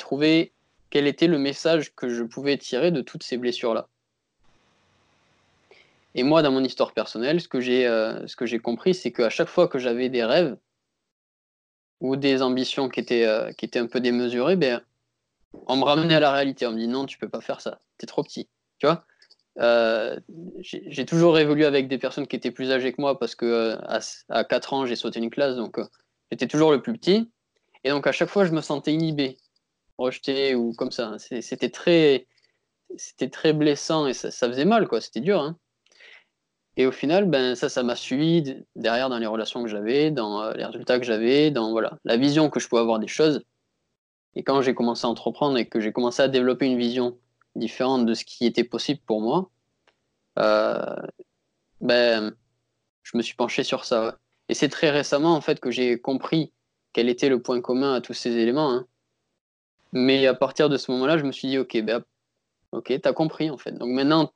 trouver quel était le message que je pouvais tirer de toutes ces blessures-là. Et moi, dans mon histoire personnelle, ce que j'ai euh, compris, c'est qu'à chaque fois que j'avais des rêves ou des ambitions qui étaient, qui étaient un peu démesurées, ben, on me ramenait à la réalité. On me dit non, tu peux pas faire ça. T'es trop petit. Tu vois euh, J'ai toujours évolué avec des personnes qui étaient plus âgées que moi parce que euh, à, 4 ans, j'ai sauté une classe. Donc, euh, j'étais toujours le plus petit. Et donc, à chaque fois, je me sentais inhibé, rejeté ou comme ça. C'était très, c'était très blessant et ça, faisait mal, quoi. C'était dur. Hein. Et au final, ben, ça, ça m'a suivi derrière dans les relations que j'avais, dans les résultats que j'avais, dans voilà, la vision que je pouvais avoir des choses. Et quand j'ai commencé à entreprendre et que j'ai commencé à développer une vision différente de ce qui était possible pour moi, euh, ben, je me suis penché sur ça. Et c'est très récemment en fait que j'ai compris quel était le point commun à tous ces éléments. Hein. Mais à partir de ce moment-là, je me suis dit, ok, ben, ok, t'as compris en fait. Donc maintenant,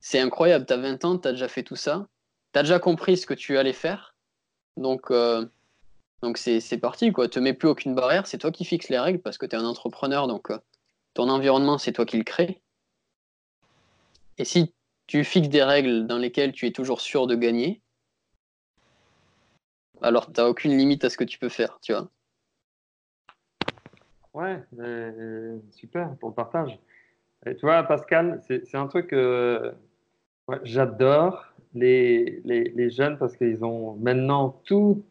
c'est incroyable, t'as 20 ans, t'as déjà fait tout ça, t'as déjà compris ce que tu allais faire. Donc, euh, donc c'est parti, quoi. Te mets plus aucune barrière, c'est toi qui fixes les règles parce que tu es un entrepreneur, donc euh, ton environnement, c'est toi qui le crée. Et si tu fixes des règles dans lesquelles tu es toujours sûr de gagner, alors tu n'as aucune limite à ce que tu peux faire, tu vois. Ouais, euh, super pour le partage. Et tu vois, Pascal, c'est un truc que j'adore les, les, les, jeunes parce qu'ils ont maintenant tout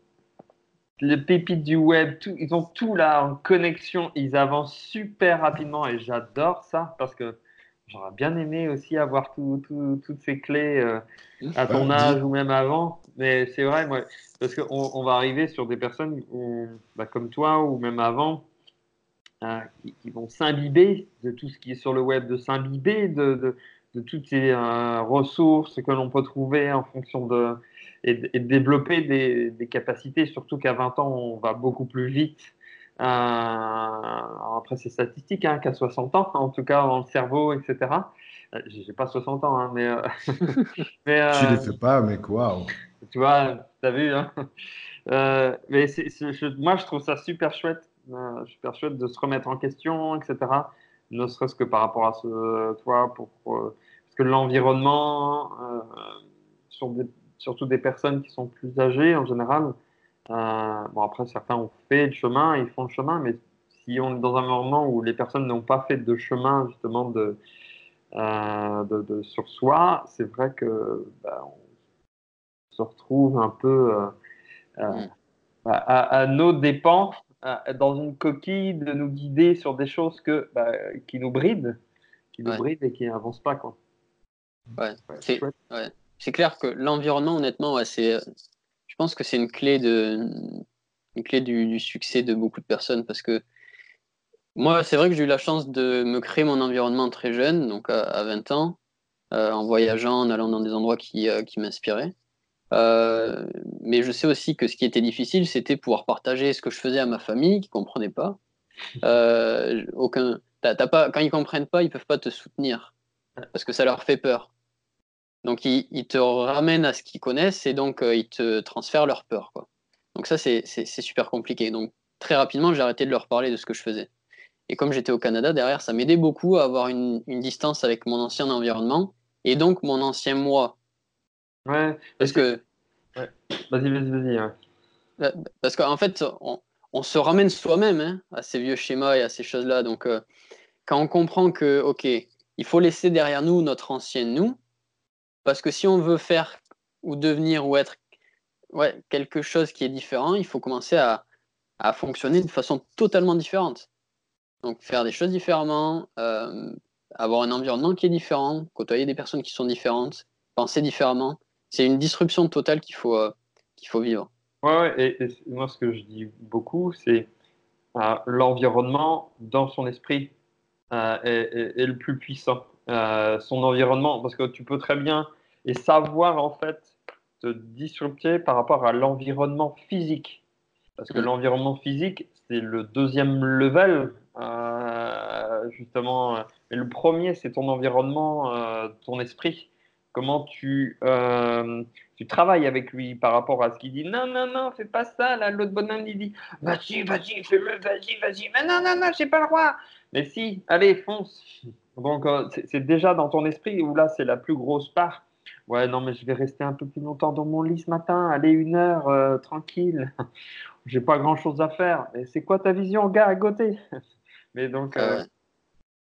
les pépites du web, ils ont tout là en connexion, ils avancent super rapidement et j'adore ça parce que j'aurais bien aimé aussi avoir toutes ces clés euh, à ton âge ou même avant. Mais c'est vrai, moi, parce qu'on on va arriver sur des personnes bah, comme toi ou même avant euh, qui, vont s'imbiber de tout ce qui est sur le web, de s'imbiber de, de, toutes ces euh, ressources que l'on peut trouver en fonction de et, développer des, des, capacités, surtout qu'à 20 ans, on va beaucoup plus vite. Euh, après, c'est statistique, hein, qu'à 60 ans, en tout cas dans le cerveau, etc. Euh, j'ai pas 60 ans, hein, mais. Euh, [laughs] mais euh, tu les fais pas, mais quoi Tu vois, tu as vu. Hein euh, mais moi, je trouve ça super chouette, super chouette de se remettre en question, etc. Ne serait-ce que par rapport à ce, toi, pour, pour parce que l'environnement sur des surtout des personnes qui sont plus âgées en général. Euh, bon, après, certains ont fait le chemin, ils font le chemin, mais si on est dans un moment où les personnes n'ont pas fait de chemin justement de, euh, de, sur soi, c'est vrai que bah, on se retrouve un peu euh, mm. à, nos dépens, dans une coquille, de nous guider sur des choses que, bah, qui nous brident, qui nous brident et qui n'avancent pas. Quoi. Ouais, c'est ouais c'est clair que l'environnement, honnêtement, c'est, je pense que c'est une clé, de, une clé du, succès de beaucoup de personnes parce que moi, c'est vrai que j'ai eu la chance de me créer mon environnement très jeune, donc à, 20 ans, euh, en voyageant, en allant dans des endroits qui, euh, qui m'inspiraient. Euh, mais je sais aussi que ce qui était difficile, c'était pouvoir partager ce que je faisais à ma famille qui ne comprenait pas. [laughs] aucun, pas. Quand ils comprennent pas, ils peuvent pas te soutenir parce que ça leur fait peur. Donc, ils, te ramènent à ce qu'ils connaissent et donc euh, ils te transfèrent leur peur. Quoi. Donc, ça, c'est super compliqué. Donc, très rapidement, j'ai arrêté de leur parler de ce que je faisais. Et comme j'étais au Canada, derrière, ça m'aidait beaucoup à avoir une, une, distance avec mon ancien environnement et donc mon ancien moi. Ouais, parce que. Ouais. Vas-y, vas-y, vas-y. Ouais. Parce qu'en fait, on, on, se ramène soi-même hein, à ces vieux schémas et à ces choses-là. Donc, euh, quand on comprend que, OK, il faut laisser derrière nous notre ancien nous, parce que si on veut faire ou devenir ou être ouais, quelque chose qui est différent, il faut commencer à, à fonctionner de façon totalement différente. Donc faire des choses différemment, euh, avoir un environnement qui est différent, côtoyer des personnes qui sont différentes, penser différemment. C'est une disruption totale qu'il faut, euh, faut vivre. Ouais, et, moi ce que je dis beaucoup, c'est euh, l'environnement dans son esprit est, le plus puissant. Euh, son environnement, parce que tu peux très bien et savoir en fait te disrupter par rapport à l'environnement physique. Parce que mmh. l'environnement physique, c'est le deuxième level euh, justement. Mais le premier, c'est ton environnement, euh, ton esprit. Comment tu, tu travailles avec lui par rapport à ce qu'il dit. Non, non, non, fais pas ça. Là, l'autre bonhomme, il dit Vas-y, vas-y, fais-le, vas-y, vas-y. Mais non, non, non, j'ai pas le droit. Mais si, allez, fonce. Donc, euh, c'est déjà dans ton esprit où là, c'est la plus grosse part. Ouais, non, mais je vais rester un peu plus longtemps dans mon lit ce matin. Allez, une heure, euh, tranquille. [laughs] j'ai pas grand chose à faire. Et c'est quoi ta vision, gars, à côté? [laughs] Mais donc, euh,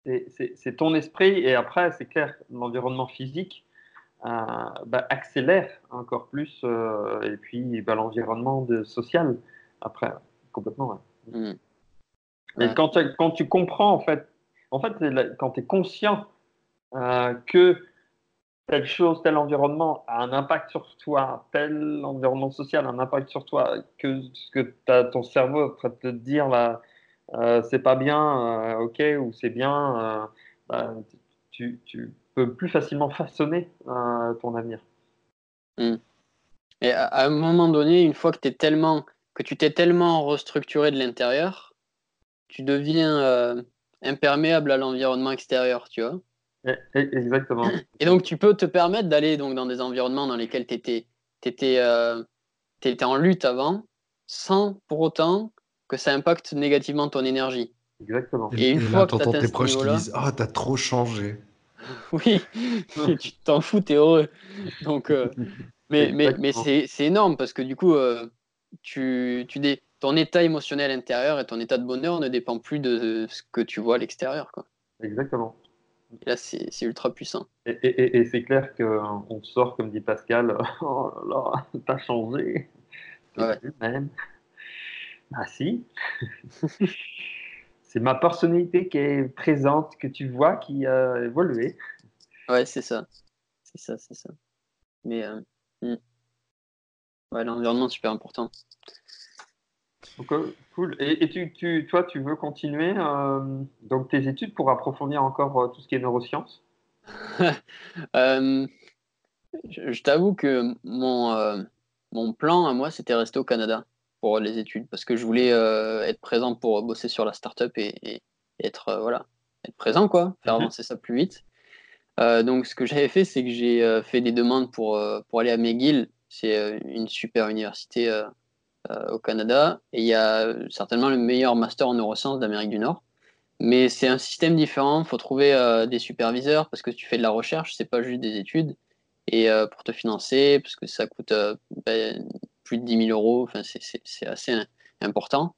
c'est ton esprit. Et après, c'est clair, l'environnement physique euh, bah, accélère encore plus. Euh, et puis, bah, l'environnement social, après, complètement. Ouais. Mmh. Mais ouais. quand, tu, quand tu comprends, en fait, en fait quand tu es conscient euh, que telle chose, tel environnement a un impact sur toi, tel environnement social a un impact sur toi, que ce que as, ton cerveau est en train de te dire là, euh, c'est pas bien, euh, ok, ou c'est bien, bah, tu, peux plus facilement façonner ton avenir. Mm. Et à, un moment donné, une fois que, tellement, que tu t'es tellement restructuré de l'intérieur, tu deviens imperméable à l'environnement extérieur, tu vois. Exactement. [clears throat] Et donc, tu peux te permettre d'aller donc, dans des environnements dans lesquels tu étais, étais, euh, étais, en lutte avant, sans pour autant que ça impacte négativement ton énergie. Exactement. Et, et une et fois là, que tu tes proches qui disent Ah, oh, t'as trop changé. [laughs] oui, [laughs] tu t'en fous, t'es heureux. Donc, euh, mais mais, mais c'est énorme parce que du coup, euh, tu, tu dé... ton état émotionnel intérieur et ton état de bonheur ne dépend plus de ce que tu vois à l'extérieur. Exactement. Et là, c'est ultra puissant. Et, et, et c'est clair qu'on sort, comme dit Pascal, [laughs] oh là là, [laughs] t'as changé. Ouais. Même. Ah si. [laughs] c'est ma personnalité qui est présente, que tu vois, qui a évolué. Ouais, c'est ça. C'est ça, c'est ça. Mais euh, hmm. ouais, l'environnement, super important. Okay, cool. Et, et tu, tu, toi, tu veux continuer euh, donc tes études pour approfondir encore euh, tout ce qui est neurosciences? [laughs] Euh, Je, je t'avoue que mon, mon plan à moi, c'était rester au Canada pour les études parce que je voulais être présent pour bosser sur la startup et, et, et être voilà être présent quoi, faire avancer mm -hmm. ça plus vite. donc ce que j'avais fait, c'est que j'ai fait des demandes pour pour aller à McGill. C'est une super université au Canada et il y a certainement le meilleur master en neurosciences d'Amérique du Nord. Mais c'est un système différent. Il faut trouver euh, des superviseurs parce que tu fais de la recherche, c'est pas juste des études. Et euh, pour te financer, parce que ça coûte euh, ben, plus de 10 000 euros, c'est assez important.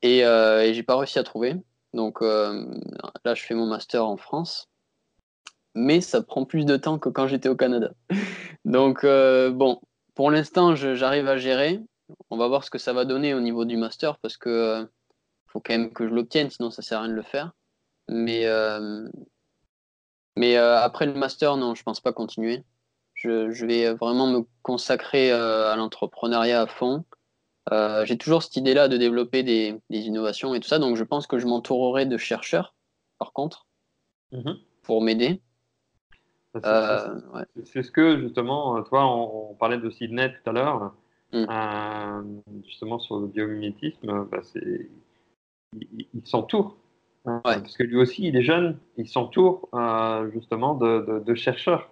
Et, et j'ai pas réussi à trouver. Donc là, je fais mon master en France. Mais ça prend plus de temps que quand j'étais au Canada. [laughs] Donc bon, pour l'instant, j'arrive à gérer on va voir ce que ça va donner au niveau du master parce que euh, faut quand même que je l'obtienne, sinon ça sert à rien de le faire. Mais, euh, mais euh, après le master, non, je pense pas continuer. Je, je vais vraiment me consacrer à l'entrepreneuriat à fond. J'ai toujours cette idée-là de développer des, des, innovations et tout ça, donc je pense que je m'entourerai de chercheurs, par contre, mm -hmm. pour m'aider. C'est ouais. ce que justement, toi, on, on parlait de Sydney tout à l'heure. Mmh. Euh, justement sur le biomimétisme, bah, il, il s'entoure. Hein, ouais. Parce que lui aussi, il est jeune, il s'entoure euh, justement de, de, de chercheurs.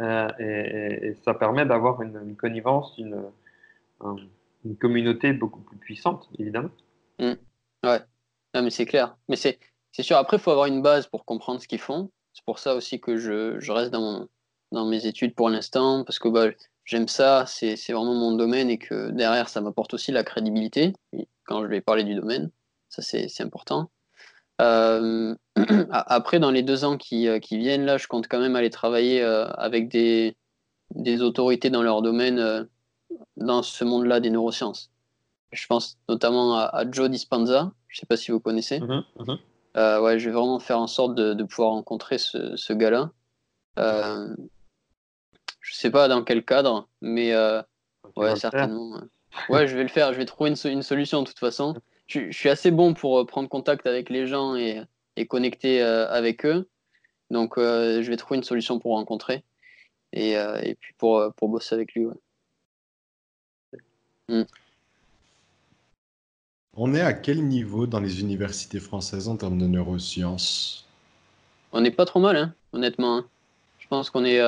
Euh, et, et, ça permet d'avoir une, une, connivence, une, une, communauté beaucoup plus puissante, évidemment. Mm. Ouais, non, mais c'est clair. Mais c'est sûr, après, il faut avoir une base pour comprendre ce qu'ils font. C'est pour ça aussi que je, je reste dans, mon, dans mes études pour l'instant, parce que bah, j'aime ça, c'est vraiment mon domaine et que derrière, ça m'apporte aussi la crédibilité quand je vais parler du domaine. Ça, c'est important. Euh, [clears throat] après, dans les deux ans qui, euh, qui, viennent, là, je compte quand même aller travailler euh, avec des, des, autorités dans leur domaine, dans ce monde-là des neurosciences. Je pense notamment à, Joe Dispenza, je ne sais pas si vous connaissez. Mm-hmm, mm-hmm. ouais, je vais vraiment faire en sorte de, de pouvoir rencontrer ce, ce gars-là. Je ne sais pas dans quel cadre, mais ouais, certainement. Ouais, je vais le faire. Je vais trouver une, une solution de toute façon je, suis assez bon pour euh, prendre contact avec les gens et, connecter euh, avec eux. Donc, euh, je vais trouver une solution pour rencontrer et, puis pour, pour bosser avec lui. Mm. On est à quel niveau dans les universités françaises en termes de neurosciences? On n'est pas trop mal, hein, honnêtement. Hein. Je pense qu'on est.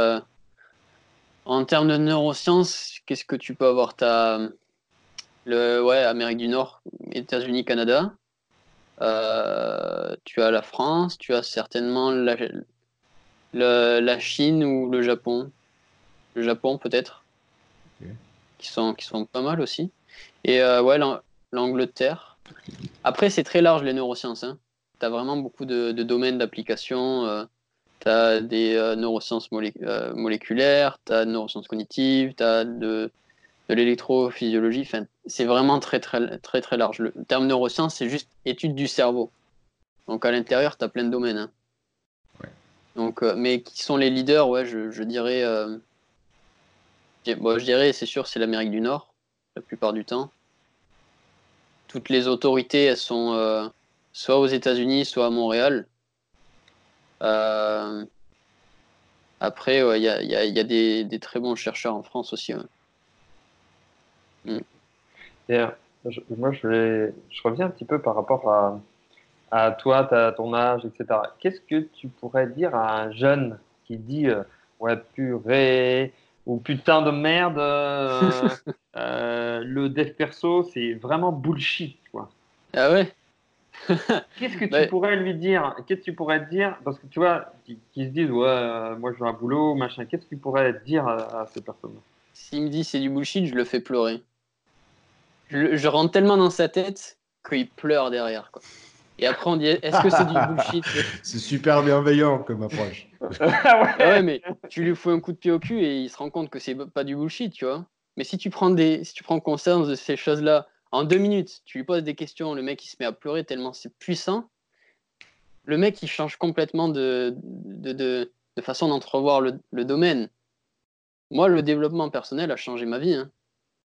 En termes de neurosciences, qu'est-ce que tu peux avoir? Ta le, ouais, Amérique du Nord, États-Unis, Canada. Euh, tu as la France, tu as certainement la, la Chine ou le Japon. Le Japon peut-être. Qui, sont, qui sont pas mal aussi. Et euh, ouais, l'Angleterre. Après, c'est très large les neurosciences. Hein. Tu as vraiment beaucoup de, domaines d'application. Euh, tu as des neurosciences moléculaires, tu as neurosciences cognitives, tu as de de l'électrophysiologie. c'est vraiment très, très, très, très large. Le terme neurosciences, c'est juste étude du cerveau. Donc à l'intérieur, tu as plein de domaines. Hein. Donc, euh, mais qui sont les leaders Ouais, je, dirais. Euh, je dirais, c'est sûr, c'est l'Amérique du Nord, la plupart du temps. Toutes les autorités, elles sont euh, soit aux États-Unis, soit à Montréal. Après, il y, a, des, très bons chercheurs en France aussi. Mm. Et, euh, moi, je, je, reviens un petit peu par rapport à, à toi, à ton âge, etc. Qu'est-ce que tu pourrais dire à un jeune qui dit euh, Ouais, purée, ou putain de merde, euh, [laughs] le dev perso, c'est vraiment bullshit, quoi. Ah ouais? [laughs] Qu'est-ce que tu pourrais lui dire? Qu'est-ce que tu pourrais dire? Parce que tu vois, qui, se disent Ouais, moi je veux un boulot, machin. Qu'est-ce que tu pourrais dire à, à ces personnes S'il me dit c'est du bullshit, je le fais pleurer je, rentre tellement dans sa tête qu'il pleure derrière. Quoi. Et après, on dit est-ce que c'est du [laughs] bullshit? C'est super bienveillant comme approche. [laughs] Ah ouais. mais tu lui fous un coup de pied au cul et il se rend compte que c'est pas du bullshit, tu vois. Mais si tu prends, des, si tu prends conscience de ces choses-là en deux minutes, tu lui poses des questions, le mec il se met à pleurer tellement c'est puissant. Le mec il change complètement de, de, façon d'entrevoir le, le, domaine. Moi, le développement personnel a changé ma vie. Hein.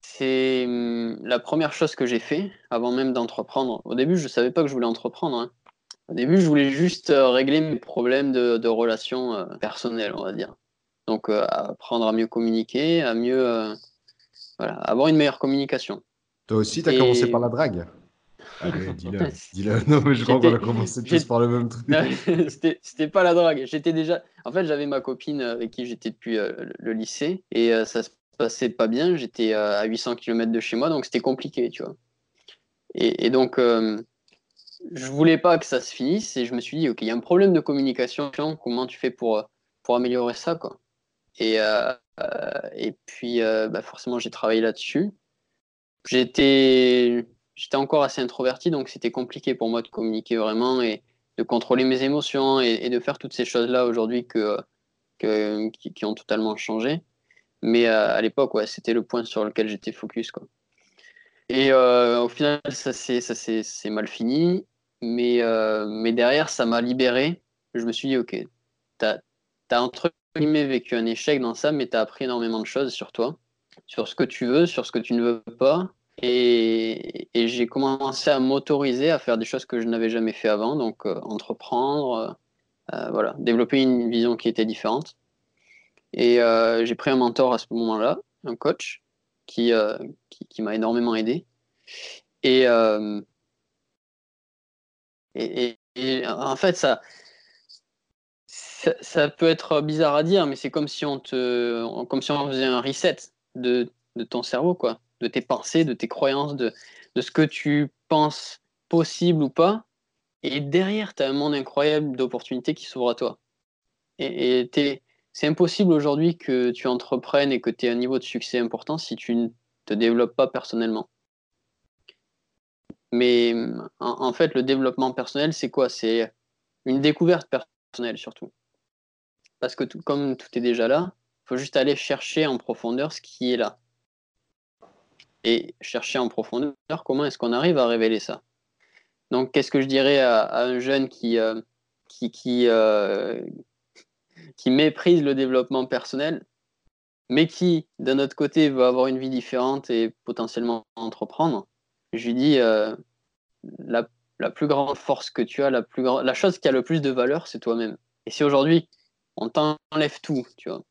C'est hum, la première chose que j'ai fait avant même d'entreprendre. Au début, je ne savais pas que je voulais entreprendre. Hein. Au début, je voulais juste euh, régler mes problèmes de, relations euh, personnelles, on va dire. Donc, euh, apprendre à mieux communiquer, à mieux. voilà, avoir une meilleure communication. Toi aussi, tu as commencé par la drague Allez, dis-le. [laughs] dis-le. Non, mais je crois qu'on a commencé tous par le même truc. [laughs] c'était pas la drague. J'étais déjà. En fait, j'avais ma copine avec qui j'étais depuis le lycée et ça se passait pas bien. J'étais à 800 km de chez moi, donc c'était compliqué, tu vois. Et, donc, euh, je voulais pas que ça se finisse et je me suis dit, OK, il y a un problème de communication. Comment tu fais pour, pour améliorer ça, quoi et, euh, et puis, euh, bah forcément, j'ai travaillé là-dessus. J'étais j'étais encore assez introverti, donc c'était compliqué pour moi de communiquer vraiment et de contrôler mes émotions et, de faire toutes ces choses-là aujourd'hui que, que, qui, ont totalement changé. Mais euh, à l'époque, ouais, c'était le point sur lequel j'étais focus. Quoi. Et euh, au final, ça s'est mal fini. Mais, euh, mais derrière, ça m'a libéré. Je me suis dit, OK, tu as, entre guillemets vécu un échec dans ça, mais tu as appris énormément de choses sur toi, sur ce que tu veux, sur ce que tu ne veux pas. Et, j'ai commencé à m'autoriser à faire des choses que je n'avais jamais fait avant, donc entreprendre, voilà, développer une vision qui était différente. Et euh, j'ai pris un mentor à ce moment-là, un coach, qui, euh, qui, m'a énormément aidé. Et, euh, en fait, ça, ça, peut être bizarre à dire, mais c'est comme si on te, comme si on faisait un reset de, ton cerveau, quoi, de tes pensées, de tes croyances, de, de ce que tu penses possible ou pas. Et derrière, tu as un monde incroyable d'opportunités qui s'ouvrent à toi. Et, c'est impossible aujourd'hui que tu entreprennes et que tu aies un niveau de succès important si tu ne te développes pas personnellement. Mais en, fait, le développement personnel, c'est quoi? C'est une découverte personnelle surtout. Parce que comme tout est déjà là, faut juste aller chercher en profondeur ce qui est là. Et chercher en profondeur comment est-ce qu'on arrive à révéler ça? Donc, qu'est-ce que je dirais à, un jeune qui, euh, qui, qui, euh, qui méprise le développement personnel, mais qui, d'un autre côté, veut avoir une vie différente et potentiellement entreprendre? Je lui dis, euh, la, plus grande force que tu as, la, la chose qui a le plus de valeur, c'est toi-même. Et si aujourd'hui, on t'enlève tout, tu vois,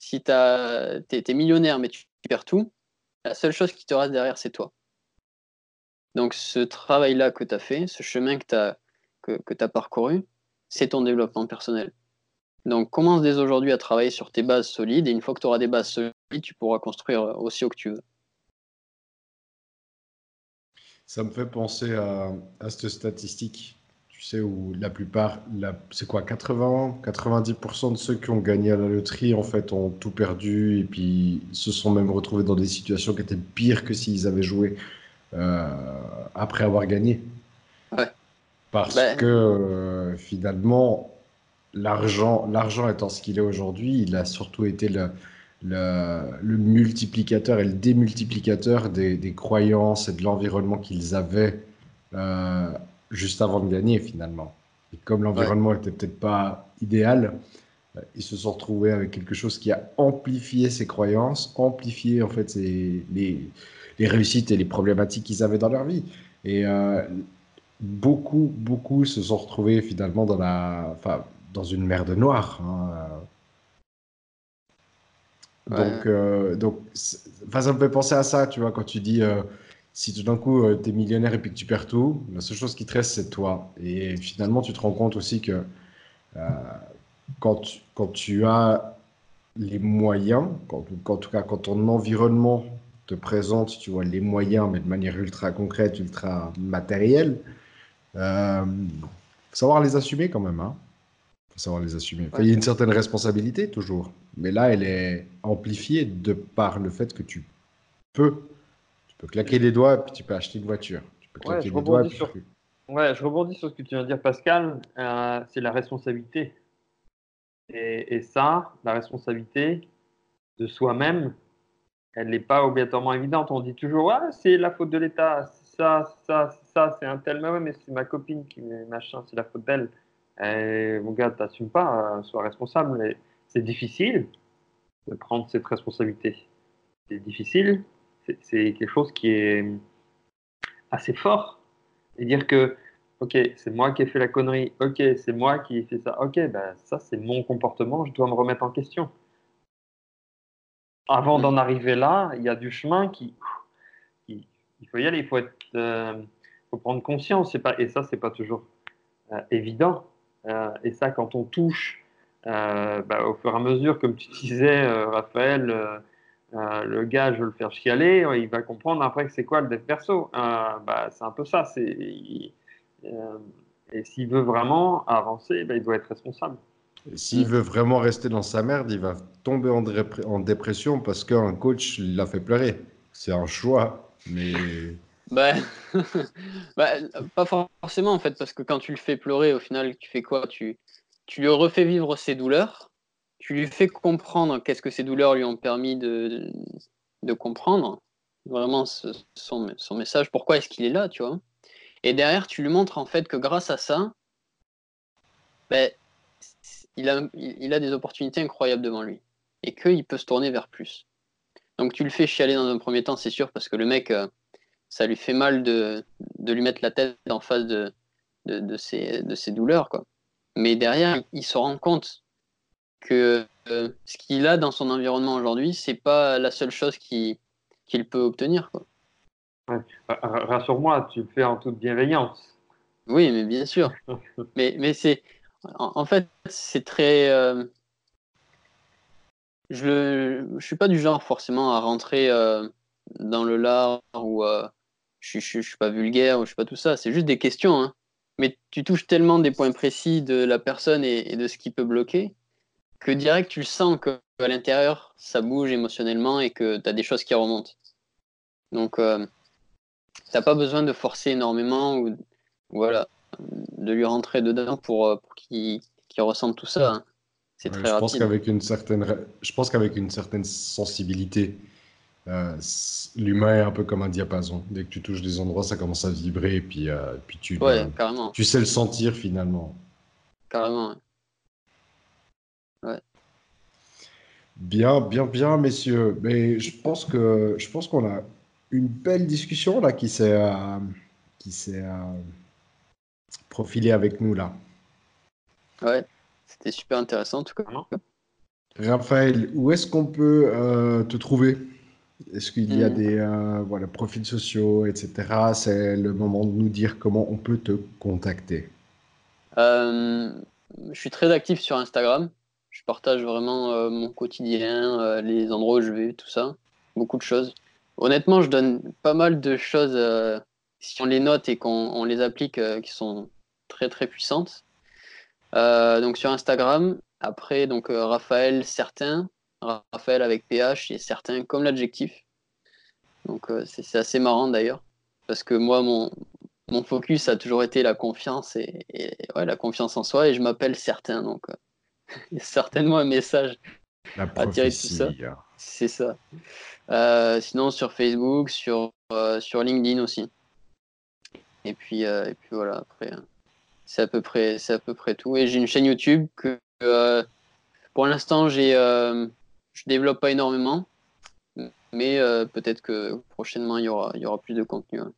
si tu es, millionnaire mais tu perds tout, la seule chose qui te reste derrière, c'est toi. Donc ce travail-là que tu as fait, ce chemin que tu as, parcouru, c'est ton développement personnel. Donc commence dès aujourd'hui à travailler sur tes bases solides et une fois que tu auras des bases solides, tu pourras construire aussi haut que tu veux. Ça me fait penser à cette statistique, tu sais, où la plupart, c'est quoi, 80, 90% de ceux qui ont gagné à la loterie, en fait, ont tout perdu et puis se sont même retrouvés dans des situations qui étaient pires que s'ils avaient joué euh, après avoir gagné. Parce ben. que euh, finalement, l'argent, l'argent étant ce qu'il est aujourd'hui, il a surtout été le, le, multiplicateur et le démultiplicateur des, des croyances et de l'environnement qu'ils avaient euh, juste avant de gagner finalement. Et comme l'environnement était peut-être pas idéal, ils se sont retrouvés avec quelque chose qui a amplifié ces croyances, amplifié en fait les, les réussites et les problématiques qu'ils avaient dans leur vie. Et euh, beaucoup, beaucoup se sont retrouvés finalement dans, la, enfin, dans une mer de noir. Hein. Donc, euh, donc ça me fait penser à ça, tu vois, quand tu dis euh, si tout d'un coup tu es millionnaire et puis que tu perds tout, la seule chose qui te reste, c'est toi. Et finalement, tu te rends compte aussi que quand, tu, quand tu as les moyens, quand, en tout cas quand ton environnement te présente, tu vois, les moyens, mais de manière ultra concrète, ultra matérielle, euh, faut savoir les assumer quand même. Hein. faut savoir les assumer. il y a une certaine responsabilité toujours, mais là, elle est amplifiée de par le fait que tu peux, peux claquer les doigts et puis tu peux acheter une voiture. Tu peux claquer les doigts. Sur... Ouais, je rebondis sur ce que tu viens de dire, Pascal. Euh, c'est la responsabilité. Et, et, ça, la responsabilité de soi-même, elle n'est pas obligatoirement évidente. On dit toujours, ah, c'est la faute de l'État, ça, ça, ça, c'est un tel, mais, mais c'est ma copine qui machin, c'est la faute d'elle. mon gars, t'assumes pas, euh, sois responsable. C'est difficile de prendre cette responsabilité. C'est difficile, c'est quelque chose qui est assez fort. Et dire que, ok, c'est moi qui ai fait la connerie, ok, c'est moi qui ai fait ça, ok, ben ça c'est mon comportement, je dois me remettre en question avant mm. d'en arriver là, il y a du chemin qui, il faut y aller, il faut être, euh, faut prendre conscience. Pas, et ça, c'est pas toujours euh, évident. Euh, et ça, quand on touche, bah, au fur et à mesure, comme tu [laughs] disais, Raphaël, le gars, je veux le faire chialer, il va comprendre après que c'est quoi le dev perso. bah, c'est un peu ça. C'est, et s'il veut vraiment avancer, bah, il doit être responsable. S'il veut vraiment rester dans sa merde, il va tomber en, dépression parce qu'un coach l'a fait pleurer. C'est un choix, mais. [laughs] Bah, [laughs] bah, pas forcément en fait, parce que quand tu le fais pleurer, au final, tu fais quoi? Tu, tu lui refais vivre ses douleurs, tu lui fais comprendre qu'est-ce que ces douleurs lui ont permis de, comprendre, vraiment son, message, pourquoi est-ce qu'il est là, tu vois. Et derrière, tu lui montres en fait que grâce à ça, ben, il a, il a des opportunités incroyables devant lui et qu'il peut se tourner vers plus. Donc tu le fais chialer dans un premier temps, c'est sûr, parce que le mec, euh, ça lui fait mal de, lui mettre la tête en face de, ses, de ses douleurs. Quoi. Mais derrière, il se rend compte que euh, ce qu'il a dans son environnement aujourd'hui, c'est pas la seule chose qu'il peut obtenir. Rassure-moi, tu le fais en toute bienveillance. Oui, mais bien sûr. [laughs] mais mais c'est en, fait, c'est très. Euh, je ne suis pas du genre forcément à rentrer euh, dans le lard ou, je, je, suis pas vulgaire ou je suis pas tout ça. C'est juste des questions. Hein. Mais tu touches tellement des points précis de la personne et, de ce qui peut bloquer que direct tu le sens qu'à l'intérieur ça bouge émotionnellement et que tu as des choses qui remontent. Donc euh, t'as pas besoin de forcer énormément ou voilà de lui rentrer dedans pour, euh, pour qu'il ressente tout ça. Hein. C'est très je rapide. Pense qu'avec une certaine, je pense qu'avec une certaine sensibilité, euh, l'humain est un peu comme un diapason. Dès que tu touches des endroits, ça commence à vibrer et puis, euh, puis tu, ouais, tu sais le sentir finalement. Carrément. Ouais. Bien, bien, bien, messieurs. Mais je pense que je pense qu'on a une belle discussion là qui s'est euh, qui s'est profilée avec nous là. Ouais, c'était super intéressant en tout cas. Raphaël, où est-ce qu'on peut te trouver? Est-ce qu'il y a hmm. des euh, voilà, profils sociaux, etc. C'est le moment de nous dire comment on peut te contacter. Euh, je suis très actif sur Instagram. Je partage vraiment euh, mon quotidien, les endroits où je vais, tout ça. Beaucoup de choses. Honnêtement, je donne pas mal de choses, si on les note et qu'on les applique, qui sont très très puissantes. donc sur Instagram, après, donc Raphaël Certain, Raphaël avec PH et certains comme l'adjectif. Donc euh, c'est assez marrant d'ailleurs, parce que moi, mon, mon focus a toujours été la confiance et, ouais, la confiance en soi, et je m'appelle certain, donc euh, [laughs] il y a certainement un message à tirer de tout ça. C'est ça. Euh, sinon sur Facebook, sur, sur LinkedIn aussi. Et puis, et puis voilà, après, c'est à, peu près, à peu près tout. Et j'ai une chaîne YouTube que pour l'instant j'ai je développe pas énormément, mais euh, peut-être que prochainement il y aura, il y aura plus de contenu. Hein.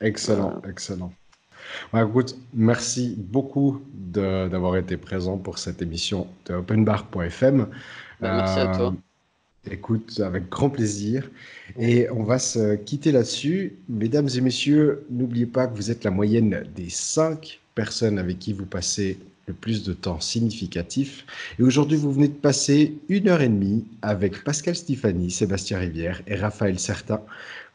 Excellent, excellent. Bah, écoute, merci beaucoup d'avoir été présent pour cette émission de openbar.fm. Bah, merci à toi. Euh, écoute, avec grand plaisir. Et on va se quitter là-dessus. Mesdames et messieurs, n'oubliez pas que vous êtes la moyenne des cinq personnes avec qui vous passez plus de temps significatif. Et aujourd'hui, vous venez de passer une heure et demie avec Pascal Stéphanie, Sébastien Rivière et Raphaël Certain.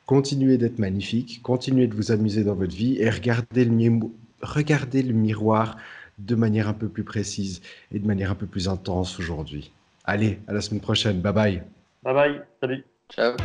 Continuez d'être magnifique, continuez de vous amuser dans votre vie et regardez le, regardez le miroir de manière un peu plus précise et de manière un peu plus intense aujourd'hui. Allez, à la semaine prochaine. Bye bye. Bye bye. Salut. Ciao.